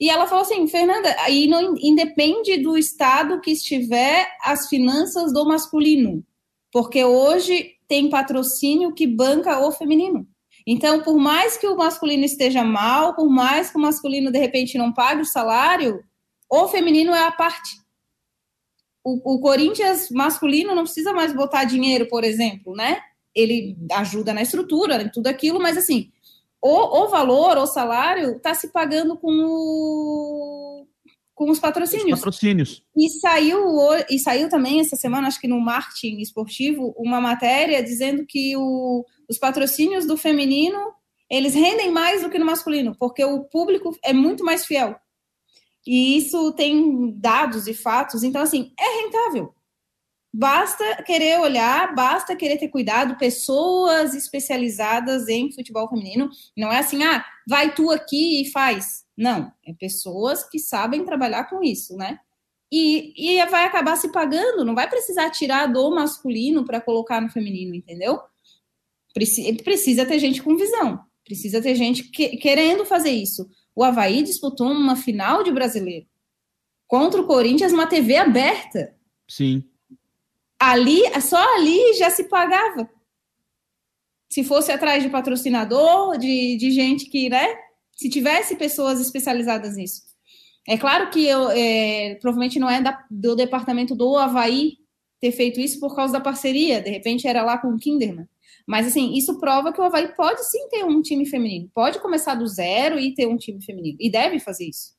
E ela falou assim, Fernanda, aí não independe do estado que estiver as finanças do masculino, porque hoje tem patrocínio que banca o feminino. Então, por mais que o masculino esteja mal, por mais que o masculino de repente não pague o salário, o feminino é a parte. O, o Corinthians masculino não precisa mais botar dinheiro, por exemplo, né? Ele ajuda na estrutura, em tudo aquilo, mas assim, o, o valor, o salário, está se pagando com o, com os patrocínios. Os patrocínios. E saiu, e saiu também essa semana, acho que no marketing esportivo, uma matéria dizendo que o, os patrocínios do feminino eles rendem mais do que no masculino, porque o público é muito mais fiel. E isso tem dados e fatos, então assim, é rentável. Basta querer olhar, basta querer ter cuidado, pessoas especializadas em futebol feminino. Não é assim, ah, vai tu aqui e faz. Não, é pessoas que sabem trabalhar com isso, né? E, e vai acabar se pagando, não vai precisar tirar do masculino para colocar no feminino, entendeu? Precisa ter gente com visão, precisa ter gente que, querendo fazer isso. O Havaí disputou uma final de brasileiro contra o Corinthians, uma TV aberta. Sim. Ali, só ali já se pagava. Se fosse atrás de patrocinador, de, de gente que, né? Se tivesse pessoas especializadas nisso. É claro que eu, é, provavelmente não é da, do departamento do Havaí ter feito isso por causa da parceria. De repente era lá com o Kinderman. Mas, assim, isso prova que o Havaí pode sim ter um time feminino. Pode começar do zero e ter um time feminino. E deve fazer isso.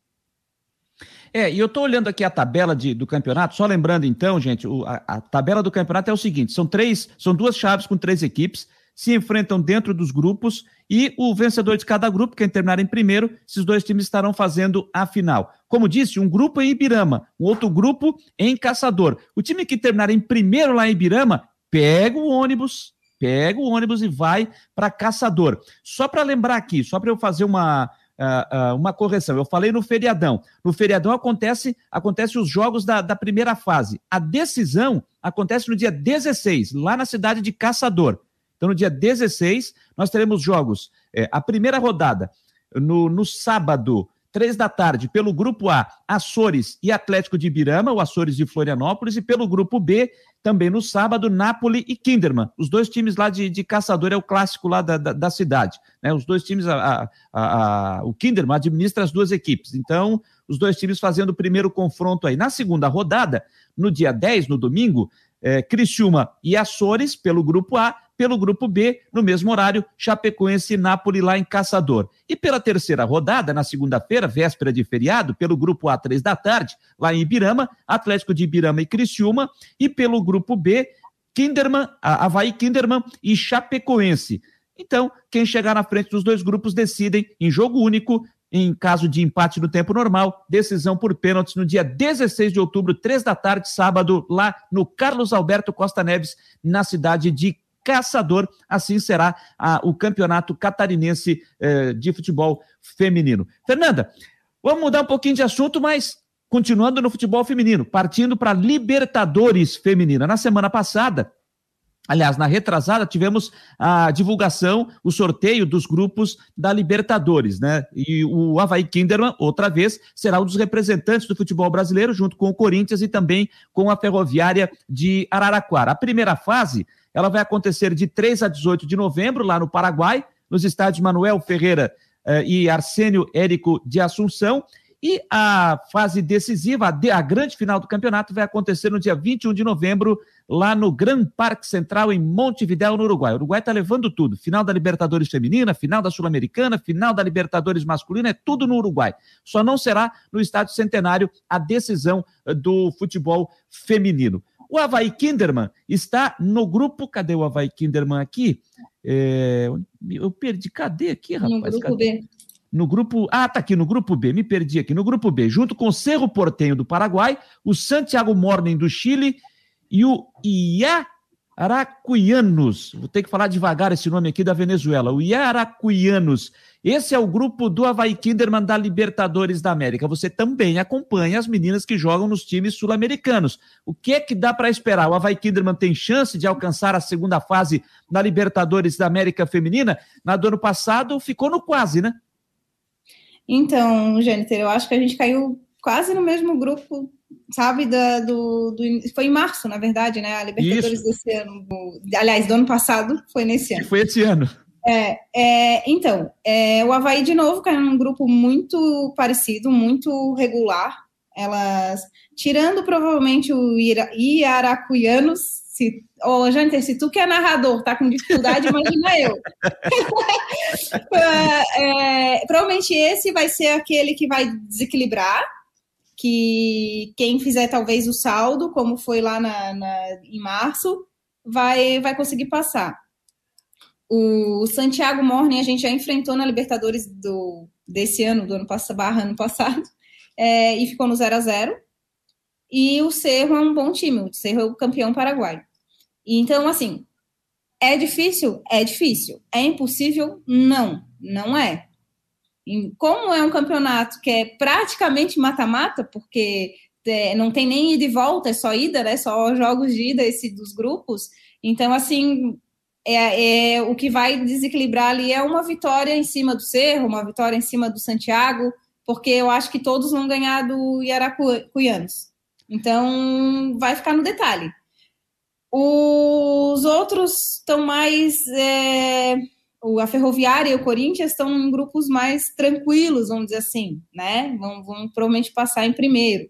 É, e eu estou olhando aqui a tabela de, do campeonato, só lembrando então, gente, o, a, a, tabela do campeonato é o seguinte: são três, são duas chaves com três equipes, se enfrentam dentro dos grupos e o vencedor de cada grupo, quem terminar em primeiro, esses dois times estarão fazendo a final. Como disse, um grupo em Ibirama, um outro grupo em Caçador. O time que terminar em primeiro lá em Ibirama pega o ônibus, pega o ônibus e vai para Caçador. Só para lembrar aqui, só para eu fazer uma, uh, uh, uma correção. Eu falei no feriadão. No feriadão acontece, acontece os jogos da, da primeira fase. A decisão acontece no dia 16, lá na cidade de Caçador. Então, no dia 16, nós teremos jogos. É, a primeira rodada, no, no sábado, três da tarde, pelo grupo A, Açores e Atlético de Ibirama, o Açores de Florianópolis, e pelo grupo B, também no sábado, Napoli e Kinderman. Os dois times lá de, de caçador é o clássico lá da, da, da cidade. Né? Os dois times, a, a, a, o Kinderman administra as duas equipes. Então, os dois times fazendo o primeiro confronto aí. Na segunda rodada, no dia 10, no domingo, é, Criciúma e Açores, pelo grupo A, pelo grupo B, no mesmo horário, Chapecoense e Nápoles lá em Caçador. E pela terceira rodada, na segunda-feira, véspera de feriado, pelo grupo A, três da tarde, lá em Ibirama, Atlético de Ibirama e Criciúma, e pelo grupo B, Kinderman, Havaí Kinderman e Chapecoense. Então, quem chegar na frente dos dois grupos decidem em jogo único em caso de empate no tempo normal, decisão por pênaltis no dia 16 de outubro, três da tarde, sábado, lá no Carlos Alberto Costa Neves, na cidade de Caçador. Assim será a, o campeonato catarinense eh, de futebol feminino. Fernanda, vamos mudar um pouquinho de assunto, mas continuando no futebol feminino, partindo para Libertadores Feminina. Na semana passada, Aliás, na retrasada tivemos a divulgação, o sorteio dos grupos da Libertadores, né? E o Havaí Kinderman, outra vez, será um dos representantes do futebol brasileiro, junto com o Corinthians e também com a Ferroviária de Araraquara. A primeira fase, ela vai acontecer de 3 a 18 de novembro, lá no Paraguai, nos estádios Manuel Ferreira eh, e Arsênio Érico de Assunção. E a fase decisiva, a, a, grande final do campeonato, vai acontecer no dia 21 de novembro, lá no Gran Parque Central, em Montevidéu, no Uruguai. O Uruguai está levando tudo. Final da Libertadores Feminina, final da Sul-Americana, final da Libertadores Masculina, é tudo no Uruguai. Só não será no Estádio Centenário a decisão eh, do futebol feminino. O Havaí Kinderman está no grupo. Cadê o Havaí Kinderman aqui? É, eu perdi. Cadê aqui, rapaz? No grupo Cadê? B. no grupo. Ah, tá aqui, no grupo B, me perdi aqui. No grupo B, junto com o Cerro Portenho do Paraguai, o Santiago Morning do Chile e o Iaracuianos. Vou ter que falar devagar esse nome aqui da Venezuela. O Iaracuianos. Esse é o grupo do Havaí Kinderman da Libertadores da América. Você também acompanha as meninas que jogam nos times sul-americanos. O que é que dá para esperar? O Havaí Kinderman tem chance de alcançar a segunda fase na Libertadores da América Feminina? Na do ano passado ficou no quase, né? Então, Jâniter, eu acho que a gente caiu quase no mesmo grupo, sabe, da, do, do, Foi em março, na verdade, né? A Libertadores Isso. desse ano. Aliás, do ano passado foi nesse ano. Foi esse ano. É, é, então, é, o Havaí de novo caiu num grupo muito parecido, muito regular. Elas, tirando provavelmente o Iaracuianos, se, oh, Janter, se tu que é narrador tá com dificuldade, imagina eu. é, provavelmente esse vai ser aquele que vai desequilibrar, que quem fizer talvez o saldo, como foi lá na, na em março, vai, vai conseguir passar. O Santiago Morning a gente já enfrentou na Libertadores do, desse ano, do ano passado, barra ano passado, é, e ficou no 0 a 0 E o Cerro é um bom time, o Cerro é o campeão paraguaio. Então, assim, é difícil? É difícil. É impossível? Não, não é. como é um campeonato que é praticamente mata-mata, porque é, não tem nem ida e volta, é só ida, né? Só jogos de ida esse dos grupos. Então, assim, é, é, o que vai desequilibrar ali é uma vitória em cima do Cerro, uma vitória em cima do Santiago, porque eu acho que todos vão ganhar do Iaracuianos. Então, vai ficar no detalhe. Os outros estão mais. É, a Ferroviária e o Corinthians estão em grupos mais tranquilos, vamos dizer assim, né? Vão, vão provavelmente passar em primeiro.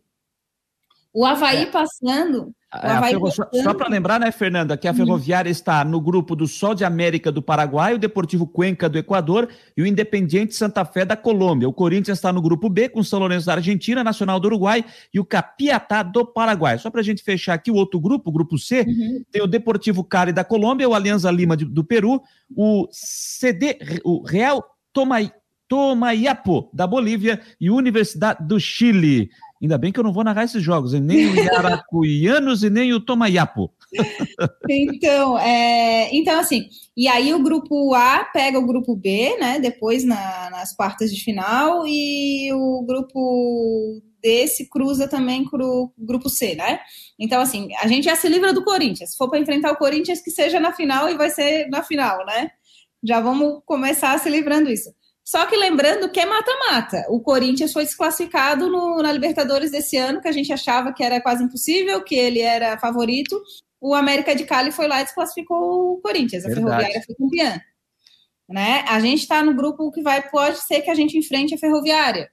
O Havaí é. passando é, só, só para lembrar, né, Fernanda, que a Ferroviária está no grupo do Sol de América do Paraguai, o Deportivo Cuenca do Equador e o Independiente Santa Fé da Colômbia. O Corinthians está no grupo B com o São Lourenço da Argentina, Nacional do Uruguai e o Capiatá do Paraguai. Só para a gente fechar aqui o outro grupo, o grupo C, uhum. tem o Deportivo Cali da Colômbia, o Alianza Lima de, do Peru, o CD, o Real Tomai, Tomaiapo da Bolívia e Universidade do Chile. Ainda bem que eu não vou narrar esses jogos, nem o Iaracuianos e nem o Tomayapo. então, é, então, assim, e aí o grupo A pega o grupo B, né? Depois na, nas quartas de final, e o grupo D se cruza também com o grupo C, né? Então, assim, a gente já se livra do Corinthians. Se for para enfrentar o Corinthians, que seja na final e vai ser na final, né? Já vamos começar se livrando isso. Só que lembrando que é mata-mata. O Corinthians foi desclassificado no, na Libertadores desse ano, que a gente achava que era quase impossível, que ele era favorito. O América de Cali foi lá e desclassificou o Corinthians. A Verdade. Ferroviária foi campeã. Né? A gente está no grupo que vai, pode ser que a gente enfrente a Ferroviária,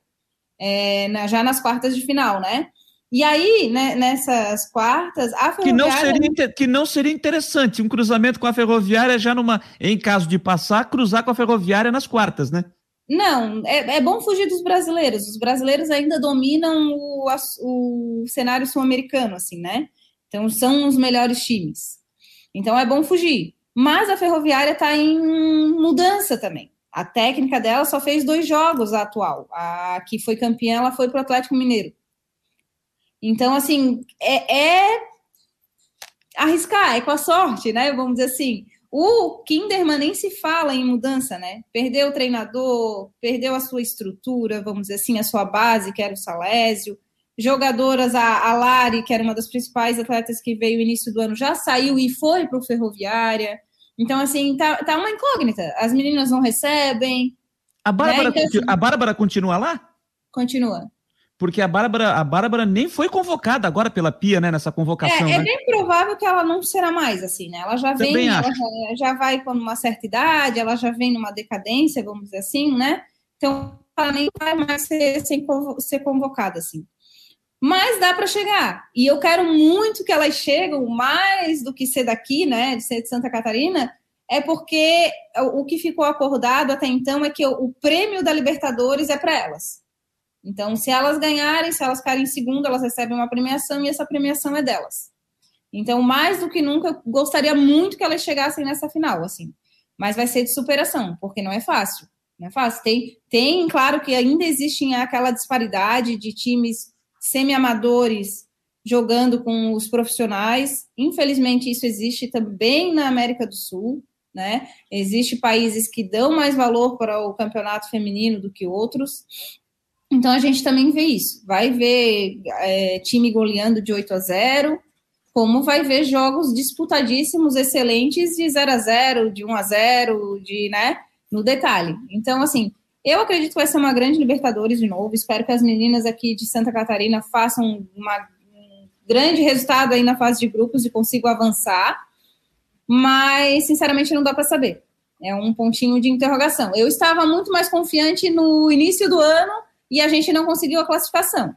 é, na, já nas quartas de final, né? E aí, né, nessas quartas, a Ferroviária... Que não, seria, que não seria interessante um cruzamento com a Ferroviária já numa, em caso de passar, cruzar com a Ferroviária nas quartas, né? Não, é, é bom fugir dos brasileiros. Os brasileiros ainda dominam o, o cenário sul-americano, assim, né? Então são os melhores times. Então é bom fugir. Mas a Ferroviária está em mudança também. A técnica dela só fez dois jogos a atual. A que foi campeã, ela foi para o Atlético Mineiro. Então, assim, é, é arriscar, é com a sorte, né? Vamos dizer assim. O Kinderman nem se fala em mudança, né? Perdeu o treinador, perdeu a sua estrutura, vamos dizer assim, a sua base, que era o Salésio. Jogadoras, a, a Lari, que era uma das principais atletas que veio no início do ano, já saiu e foi para o Ferroviária. Então, assim, tá, tá uma incógnita. As meninas não recebem. A Bárbara, né? então, assim, a Bárbara continua lá? Continua porque a Bárbara, a Bárbara nem foi convocada agora pela Pia, né, nessa convocação. É, é né? bem provável que ela não será mais, assim, né? Ela já Também vem, ela já, já, vai com uma certa idade, ela já vem numa decadência, vamos dizer assim, né? Então, ela nem vai mais ser, ser convocada, assim. Mas dá para chegar. E eu quero muito que elas cheguem, mais do que ser daqui, né, de ser de Santa Catarina, é porque o que ficou acordado até então é que o prêmio da Libertadores é para elas. Então, se elas ganharem, se elas ficarem em segundo, elas recebem uma premiação e essa premiação é delas. Então, mais do que nunca, eu gostaria muito que elas chegassem nessa final, assim. Mas vai ser de superação, porque não é fácil. Não é fácil. Tem, tem, claro que ainda existe aquela disparidade de times semi-amadores jogando com os profissionais. Infelizmente, isso existe também na América do Sul. Né? Existem países que dão mais valor para o campeonato feminino do que outros. Então a gente também vê isso. Vai ver é, time goleando de 8 a 0, como vai ver jogos disputadíssimos, excelentes, de 0 a 0, de 1 a 0, de, né, no detalhe. Então, assim, eu acredito que vai ser uma grande Libertadores de novo. Espero que as meninas aqui de Santa Catarina façam uma, um grande resultado aí na fase de grupos e consigam avançar. Mas, sinceramente, não dá para saber. É um pontinho de interrogação. Eu estava muito mais confiante no início do ano e a gente não conseguiu a classificação.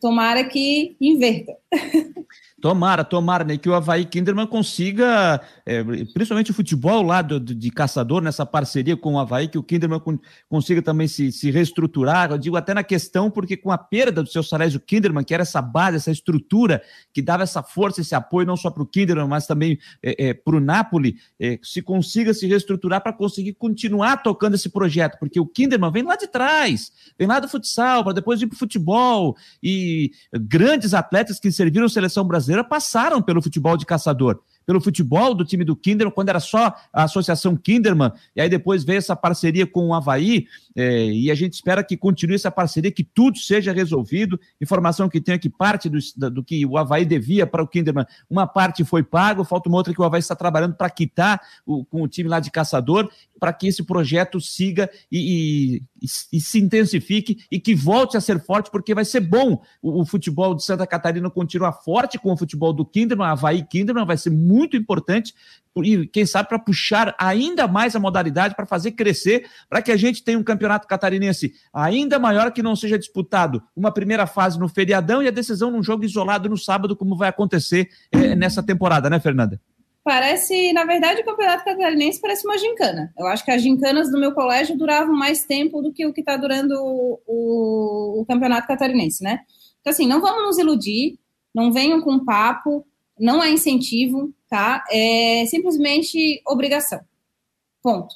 Tomara que inverta. Tomara, tomara, né, que o Havaí Kinderman consiga, é, principalmente o futebol lá do, de caçador, nessa parceria com o Havaí, que o Kinderman consiga também se, se reestruturar. Eu digo até na questão, porque com a perda do seu Salésio Kinderman, que era essa base, essa estrutura, que dava essa força, esse apoio, não só para o Kinderman, mas também é, é, para o Napoli, é, se consiga se reestruturar para conseguir continuar tocando esse projeto, porque o Kinderman vem lá de trás, vem lá do futsal, para depois ir para o futebol, e grandes atletas que serviram a seleção brasileira brasileira passaram pelo futebol de caçador pelo futebol do time do Kinderman, quando era só a Associação Kinderman, e aí depois veio essa parceria com o Havaí, é, e a gente espera que continue essa parceria, que tudo seja resolvido. Informação que tem que parte do, do que o Havaí devia para o Kinderman, uma parte foi pago, falta uma outra que o Havaí está trabalhando para quitar o, com o time lá de caçador, para que esse projeto siga e, e, e, se intensifique e que volte a ser forte, porque vai ser bom o, o futebol de Santa Catarina continuar forte com o futebol do Kinderman, Havaí Kinderman, vai ser muito importante e quem sabe para puxar ainda mais a modalidade para fazer crescer, para que a gente tenha um campeonato catarinense ainda maior que não seja disputado uma primeira fase no feriadão e a decisão num jogo isolado no sábado, como vai acontecer é, nessa temporada, né, Fernanda? Parece, na verdade, o campeonato catarinense parece uma gincana. Eu acho que as gincanas do meu colégio duravam mais tempo do que o que está durando o, o, campeonato catarinense, né? Então, assim, não vamos nos iludir, não venham com papo, não é incentivo, tá? É simplesmente obrigação. Ponto.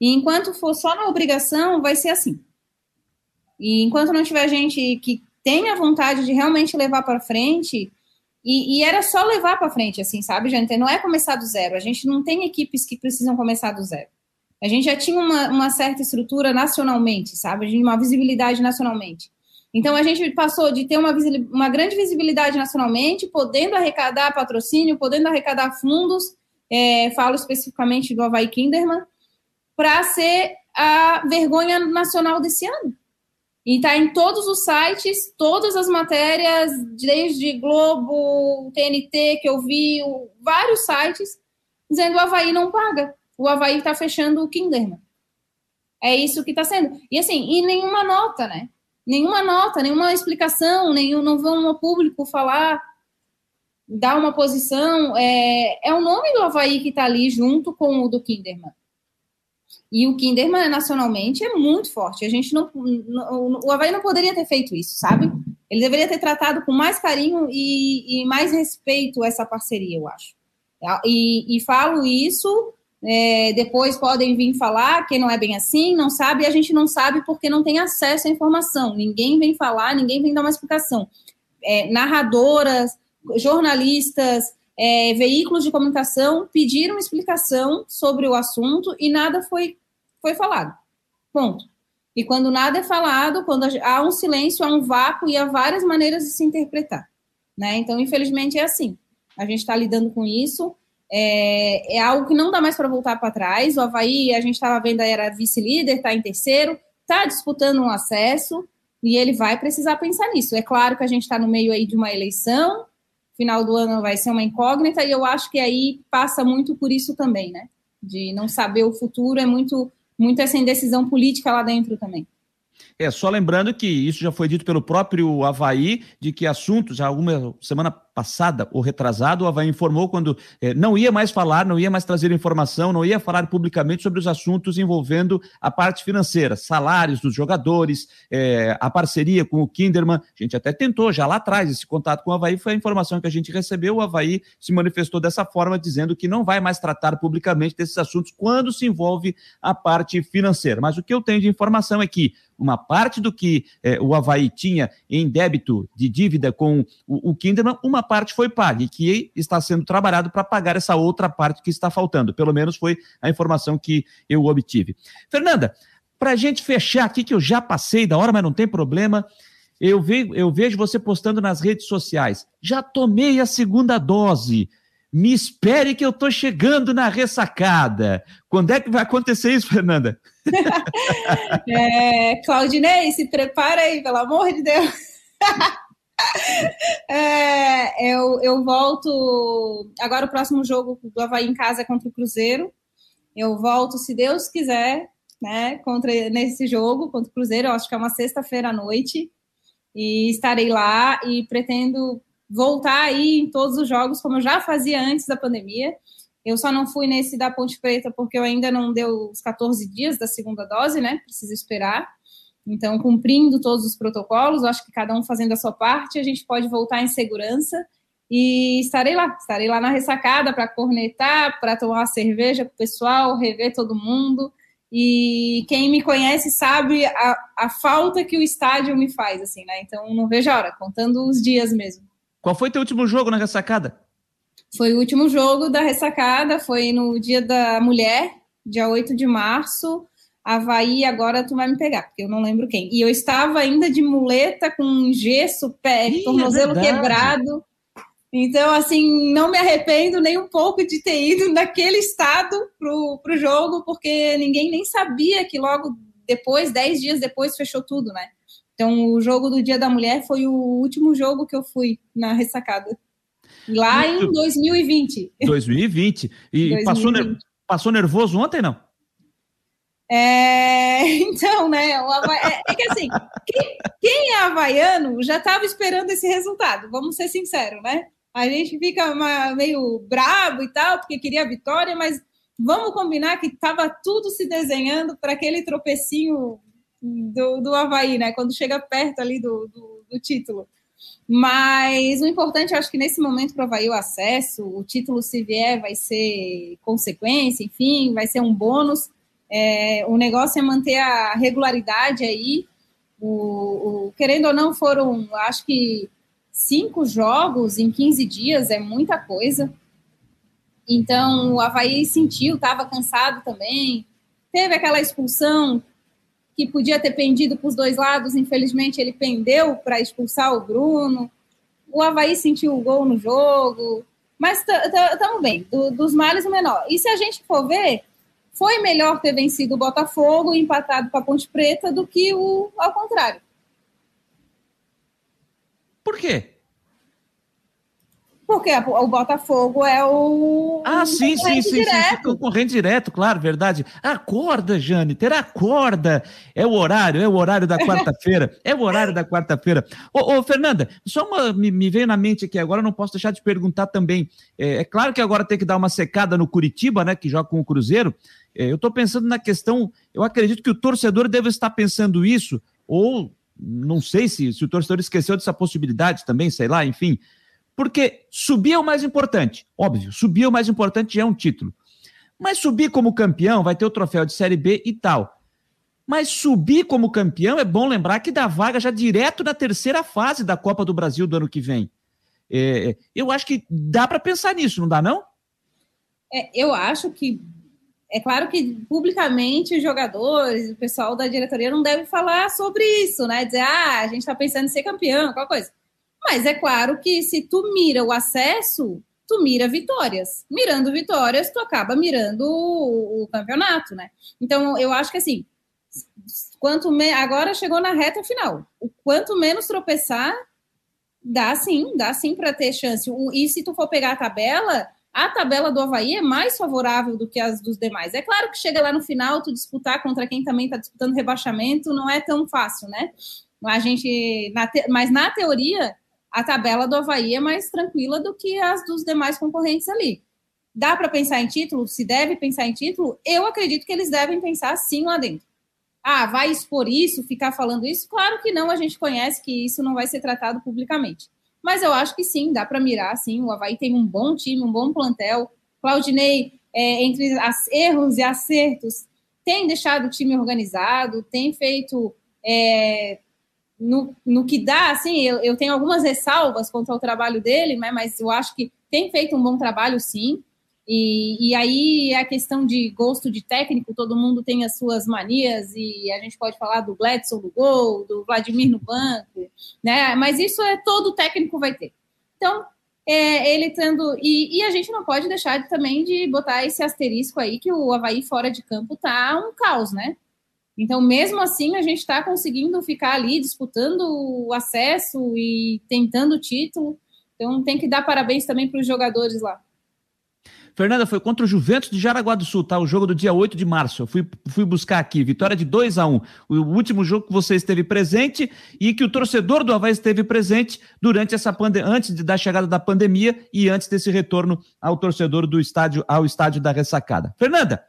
E enquanto for só na obrigação, vai ser assim. E enquanto não tiver gente que tenha vontade de realmente levar para frente, e, e, era só levar para frente, assim, sabe, gente? Não é começar do zero. A gente não tem equipes que precisam começar do zero. A gente já tinha uma, uma certa estrutura nacionalmente, sabe? Uma visibilidade nacionalmente. Então, a gente passou de ter uma, uma grande visibilidade nacionalmente, podendo arrecadar patrocínio, podendo arrecadar fundos, é, falo especificamente do Havaí Kinderman, para ser a vergonha nacional desse ano. E está em todos os sites, todas as matérias, desde Globo, TNT, que eu vi, vários sites, dizendo o Havaí não paga. O Havaí está fechando o Kinderman. É isso que está sendo. E assim, e nenhuma nota, né? nenhuma nota, nenhuma explicação, nenhum, não vão ao público falar, dar uma posição. É, é o nome do Havaí que está ali junto com o do Kinderman. E o Kinderman, nacionalmente, é muito forte. A gente não, O Havaí não poderia ter feito isso, sabe? Ele deveria ter tratado com mais carinho e, e mais respeito essa parceria, eu acho. E, e falo isso é, depois podem vir falar que não é bem assim, não sabe, e a gente não sabe porque não tem acesso à informação. Ninguém vem falar, ninguém vem dar uma explicação. É, narradoras, jornalistas, é, veículos de comunicação pediram explicação sobre o assunto e nada foi, foi falado. Ponto. E quando nada é falado, quando há um silêncio, há um vácuo e há várias maneiras de se interpretar. Né? Então, infelizmente, é assim. A gente está lidando com isso. É, é algo que não dá mais para voltar para trás. O Havaí, a gente estava vendo, era vice-líder, está em terceiro, está disputando um acesso e ele vai precisar pensar nisso. É claro que a gente está no meio aí de uma eleição, final do ano vai ser uma incógnita, e eu acho que aí passa muito por isso também, né? De não saber o futuro, é muito, muito essa indecisão política lá dentro também. É, só lembrando que isso já foi dito pelo próprio Havaí, de que assuntos, alguma semana passada ou retrasado, o Havaí informou quando eh, não ia mais falar, não ia mais trazer informação, não ia falar publicamente sobre os assuntos envolvendo a parte financeira, salários dos jogadores, eh, a parceria com o Kinderman. A gente até tentou já lá atrás esse contato com o Havaí, foi a informação que a gente recebeu. O Havaí se manifestou dessa forma, dizendo que não vai mais tratar publicamente desses assuntos quando se envolve a parte financeira. Mas o que eu tenho de informação é que uma parte do que eh, o Havaí tinha em débito de dívida com o, o Kinderman, uma parte foi paga e que está sendo trabalhado para pagar essa outra parte que está faltando. Pelo menos foi a informação que eu obtive. Fernanda, para a gente fechar aqui, que eu já passei da hora, mas não tem problema. Eu, ve eu vejo você postando nas redes sociais. Já tomei a segunda dose. Me espere que eu estou chegando na ressacada. Quando é que vai acontecer isso, Fernanda? é, Claudinei, se prepara aí, pelo amor de Deus. é, eu, eu volto. Agora o próximo jogo do Havaí em casa é contra o Cruzeiro. Eu volto, se Deus quiser, né, contra, nesse jogo contra o Cruzeiro. Eu acho que é uma sexta-feira à noite. E estarei lá e pretendo voltar aí em todos os jogos, como eu já fazia antes da pandemia. Eu só não fui nesse da Ponte Preta porque eu ainda não deu os 14 dias da segunda dose, né? Preciso esperar. Então, cumprindo todos os protocolos, acho que cada um fazendo a sua parte, a gente pode voltar em segurança e estarei lá, estarei lá na ressacada para cornetar, para tomar uma cerveja com o pessoal, rever todo mundo. E quem me conhece sabe a, a falta que o estádio me faz, assim, né? Então não vejo a hora, contando os dias mesmo. Qual foi teu último jogo na ressacada? Foi o último jogo da ressacada, foi no dia da mulher, dia 8 de março. Havaí, agora tu vai me pegar, porque eu não lembro quem. E eu estava ainda de muleta com gesso, pé, Ih, é tornozelo é quebrado. Então, assim, não me arrependo nem um pouco de ter ido naquele estado pro, pro jogo, porque ninguém nem sabia que logo depois, dez dias depois, fechou tudo, né? Então, o jogo do Dia da Mulher foi o último jogo que eu fui na ressacada. Lá Muito. em 2020. 2020. E 2020. Passou, passou nervoso ontem, não? É, então, né? É, é, que assim, quem, quem é havaiano já estava esperando esse resultado, vamos ser sinceros, né? A gente fica uma, meio brabo e tal, porque queria a vitória, mas vamos combinar que estava tudo se desenhando para aquele tropecinho do, do Havaí, né? Quando chega perto ali do, do, do título. Mas o importante, acho que nesse momento para o Havaí o acesso, o título se vier vai ser consequência, enfim, vai ser um bônus. É, o negócio é manter a regularidade aí. O, o, querendo ou não, foram, acho que cinco jogos em 15 dias é muita coisa. Então, o Havaí sentiu, estava cansado também. Teve aquela expulsão que podia ter pendido para os dois lados, infelizmente ele pendeu para expulsar o Bruno. O Havaí sentiu o gol no jogo. Mas estamos bem, do, dos males o menor. E se a gente for ver, foi melhor ter vencido o Botafogo e empatado com a Ponte Preta do que o ao contrário. Por quê? Porque o Botafogo é o. Ah, sim, sim, sim, direto. sim. Concorrente direto, claro, verdade. Acorda, Jane, terá acorda. É o horário, é o horário da quarta-feira. é o horário da quarta-feira. Ô, ô, Fernanda, só uma, me, me, veio na mente aqui agora, não posso deixar de perguntar também. É, é, claro que agora tem que dar uma secada no Curitiba, né, que joga com o Cruzeiro. É, eu estou pensando na questão, eu acredito que o torcedor deve estar pensando isso, ou não sei se, se o torcedor esqueceu dessa possibilidade também, sei lá, enfim. Porque subir é o mais importante, óbvio, subir é o mais importante é um título. Mas subir como campeão vai ter o troféu de Série B e tal. Mas subir como campeão é bom lembrar que dá vaga já direto na terceira fase da Copa do Brasil do ano que vem. É, eu acho que dá para pensar nisso, não dá não? É, eu acho que é claro que publicamente os jogadores, o pessoal da diretoria não deve falar sobre isso, né? Dizer, ah, a gente está pensando em ser campeão, qualquer coisa. Mas é claro que se tu mira o acesso, tu mira vitórias. Mirando vitórias, tu acaba mirando o, o campeonato, né? Então, eu acho que assim, quanto me... agora chegou na reta final. O quanto menos tropeçar, dá sim, dá sim para ter chance. E se tu for pegar a tabela, a tabela do Havaí é mais favorável do que as dos demais. É claro que chega lá no final, tu disputar contra quem também está disputando rebaixamento não é tão fácil, né? A gente, na te, mas na teoria, a tabela do Havaí é mais tranquila do que as dos demais concorrentes ali. Dá para pensar em título? Se deve pensar em título? Eu acredito que eles devem pensar sim lá dentro. Ah, vai expor isso, ficar falando isso? Claro que não, a gente conhece que isso não vai ser tratado publicamente. Mas eu acho que sim, dá para mirar, sim. O Havaí tem um bom time, um bom plantel. Claudinei, é, entre as erros e acertos, tem deixado o time organizado, tem feito é, no, no que dá, assim, eu, eu tenho algumas ressalvas contra o trabalho dele, né, mas eu acho que tem feito um bom trabalho, sim. E, e aí a questão de gosto de técnico, todo mundo tem as suas manias, e a gente pode falar do Gladson no gol, do Vladimir no banco, né? Mas isso é todo técnico vai ter. Então, é, ele tendo. E, e, a gente não pode deixar de, também de botar esse asterisco aí que o Havaí fora de campo tá um caos, né? Então, mesmo assim, a gente está conseguindo ficar ali disputando o acesso e tentando o título. Então, tem que dar parabéns também para os jogadores lá. Fernanda, foi contra o Juventus de Jaraguá do Sul, tá? O jogo do dia 8 de março. Eu fui, fui buscar aqui. Vitória de 2 a 1 O último jogo que você esteve presente e que o torcedor do Havaí esteve presente durante essa pandemia, antes da chegada da pandemia e antes desse retorno ao torcedor do estádio, ao estádio da ressacada. Fernanda,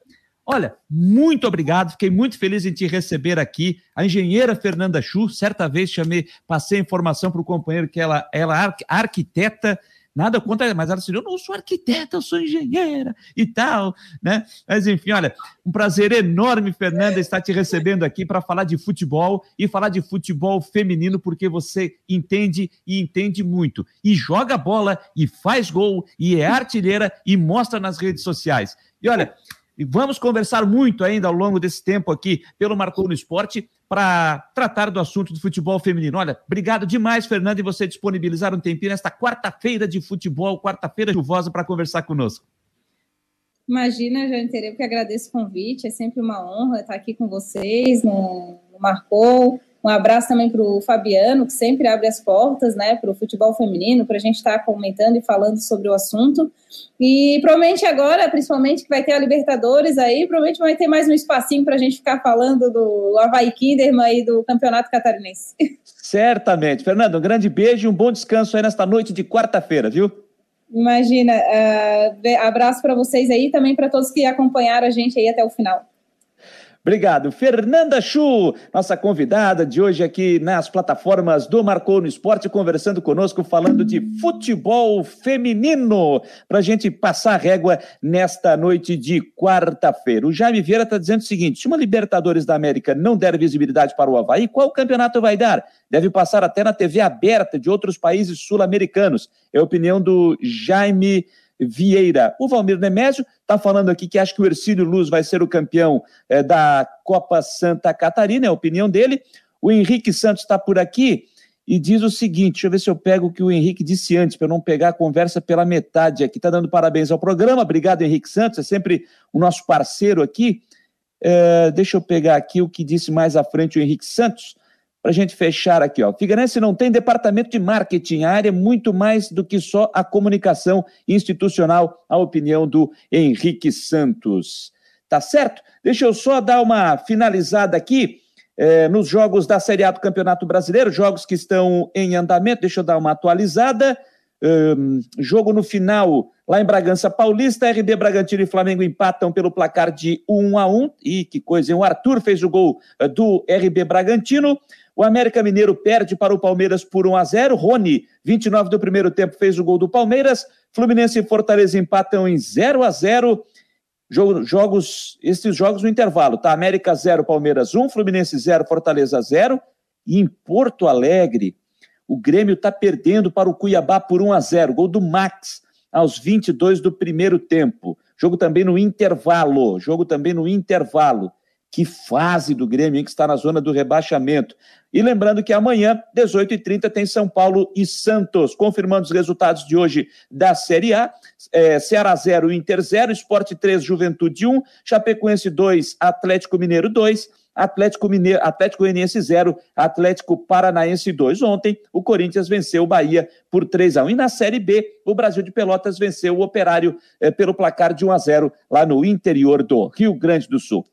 Olha, muito obrigado, fiquei muito feliz em te receber aqui. A engenheira Fernanda Chu, certa vez chamei, passei informação para o companheiro que ela, é arquiteta, Nada contra, mas ela disse: Eu não sou arquiteta, eu sou engenheira e tal, né? Mas enfim, olha, um prazer enorme, Fernanda, estar te recebendo aqui para falar de futebol e falar de futebol feminino, porque você entende e entende muito. E joga bola, e faz gol, e é artilheira e mostra nas redes sociais. E olha, vamos conversar muito ainda ao longo desse tempo aqui pelo Marcou no Esporte para tratar do assunto do futebol feminino. Olha, obrigado demais, Fernando, e você disponibilizar um tempinho nesta quarta-feira de futebol, quarta-feira chuvosa, para conversar conosco. Imagina, Janteira, eu que agradeço o convite, é sempre uma honra estar aqui com vocês no, no Marcou. Um abraço também para o Fabiano, que sempre abre as portas né, para o futebol feminino, para a gente estar tá comentando e falando sobre o assunto. E provavelmente agora, principalmente, que vai ter a Libertadores aí, provavelmente vai ter mais um espacinho para a gente ficar falando do Havaí Kinderman e do Campeonato Catarinense. Certamente. Fernando, um grande beijo e um bom descanso aí nesta noite de quarta-feira, viu? Imagina. Uh, abraço para vocês aí e também para todos que acompanharam a gente aí até o final. Obrigado. Fernanda Chu, nossa convidada de hoje aqui nas plataformas do Marcou no Esporte, conversando conosco, falando de futebol feminino, para a gente passar régua nesta noite de quarta-feira. O Jaime Vieira está dizendo o seguinte: se uma Libertadores da América não der visibilidade para o Havaí, qual campeonato vai dar? Deve passar até na TV aberta de outros países sul-americanos. É a opinião do Jaime Vieira. Vieira. O Valmir Nemésio está falando aqui que acha que o Ercílio Luz vai ser o campeão é, da Copa Santa Catarina, é a opinião dele. O Henrique Santos está por aqui e diz o seguinte: deixa eu ver se eu pego o que o Henrique disse antes, para não pegar a conversa pela metade aqui. Está dando parabéns ao programa, obrigado, Henrique Santos, é sempre o nosso parceiro aqui. É, deixa eu pegar aqui o que disse mais à frente o Henrique Santos para a gente fechar aqui, ó. Figueirense não tem departamento de marketing, a área é muito mais do que só a comunicação institucional, a opinião do Henrique Santos. Tá certo? Deixa eu só dar uma finalizada aqui eh, nos jogos da Série A do Campeonato Brasileiro, jogos que estão em andamento, deixa eu dar uma atualizada. Um, jogo no final, lá em Bragança Paulista, RB Bragantino e Flamengo empatam pelo placar de 1 a 1 E que coisa, hein? O Arthur fez o gol uh, do RB Bragantino. O América Mineiro perde para o Palmeiras por 1 a 0. Rony, 29 do primeiro tempo, fez o gol do Palmeiras. Fluminense e Fortaleza empatam em 0 a 0. Jogos, esses jogos no intervalo, tá? América 0, Palmeiras 1, Fluminense 0, Fortaleza 0. E em Porto Alegre, o Grêmio está perdendo para o Cuiabá por 1 a 0. Gol do Max aos 22 do primeiro tempo. Jogo também no intervalo. Jogo também no intervalo. Que fase do Grêmio, hein, que está na zona do rebaixamento. E lembrando que amanhã, 18h30, tem São Paulo e Santos. Confirmando os resultados de hoje da Série A: é, Ceará 0, Inter 0, Esporte 3, Juventude 1, Chapecoense 2, Atlético Mineiro 2, Atlético Mineiro, Atlético Goianiense 0, Atlético Paranaense 2. Ontem, o Corinthians venceu o Bahia por 3 a 1 E na Série B, o Brasil de Pelotas venceu o Operário eh, pelo placar de 1 a 0 lá no interior do Rio Grande do Sul.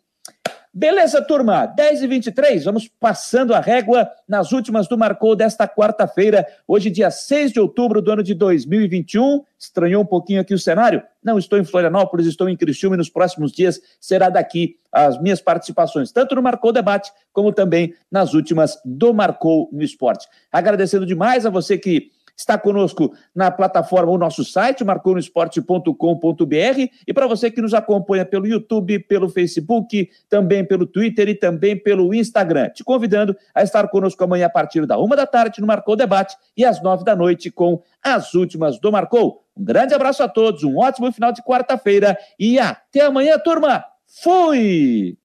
Beleza, turma? 10 e 23 vamos passando a régua nas últimas do Marcou desta quarta-feira, hoje, dia 6 de outubro do ano de 2021. Estranhou um pouquinho aqui o cenário? Não estou em Florianópolis, estou em Criciúma e nos próximos dias será daqui as minhas participações, tanto no Marcou Debate, como também nas últimas do Marcou no Esporte. Agradecendo demais a você que está conosco na plataforma, o nosso site, marconosport.com.br, e para você que nos acompanha pelo YouTube, pelo Facebook, também pelo Twitter e também pelo Instagram. Te convidando a estar conosco amanhã a partir da uma da tarde no Marcou Debate e às nove da noite com as últimas do Marcou. Um grande abraço a todos, um ótimo final de quarta-feira e até amanhã, turma! Fui!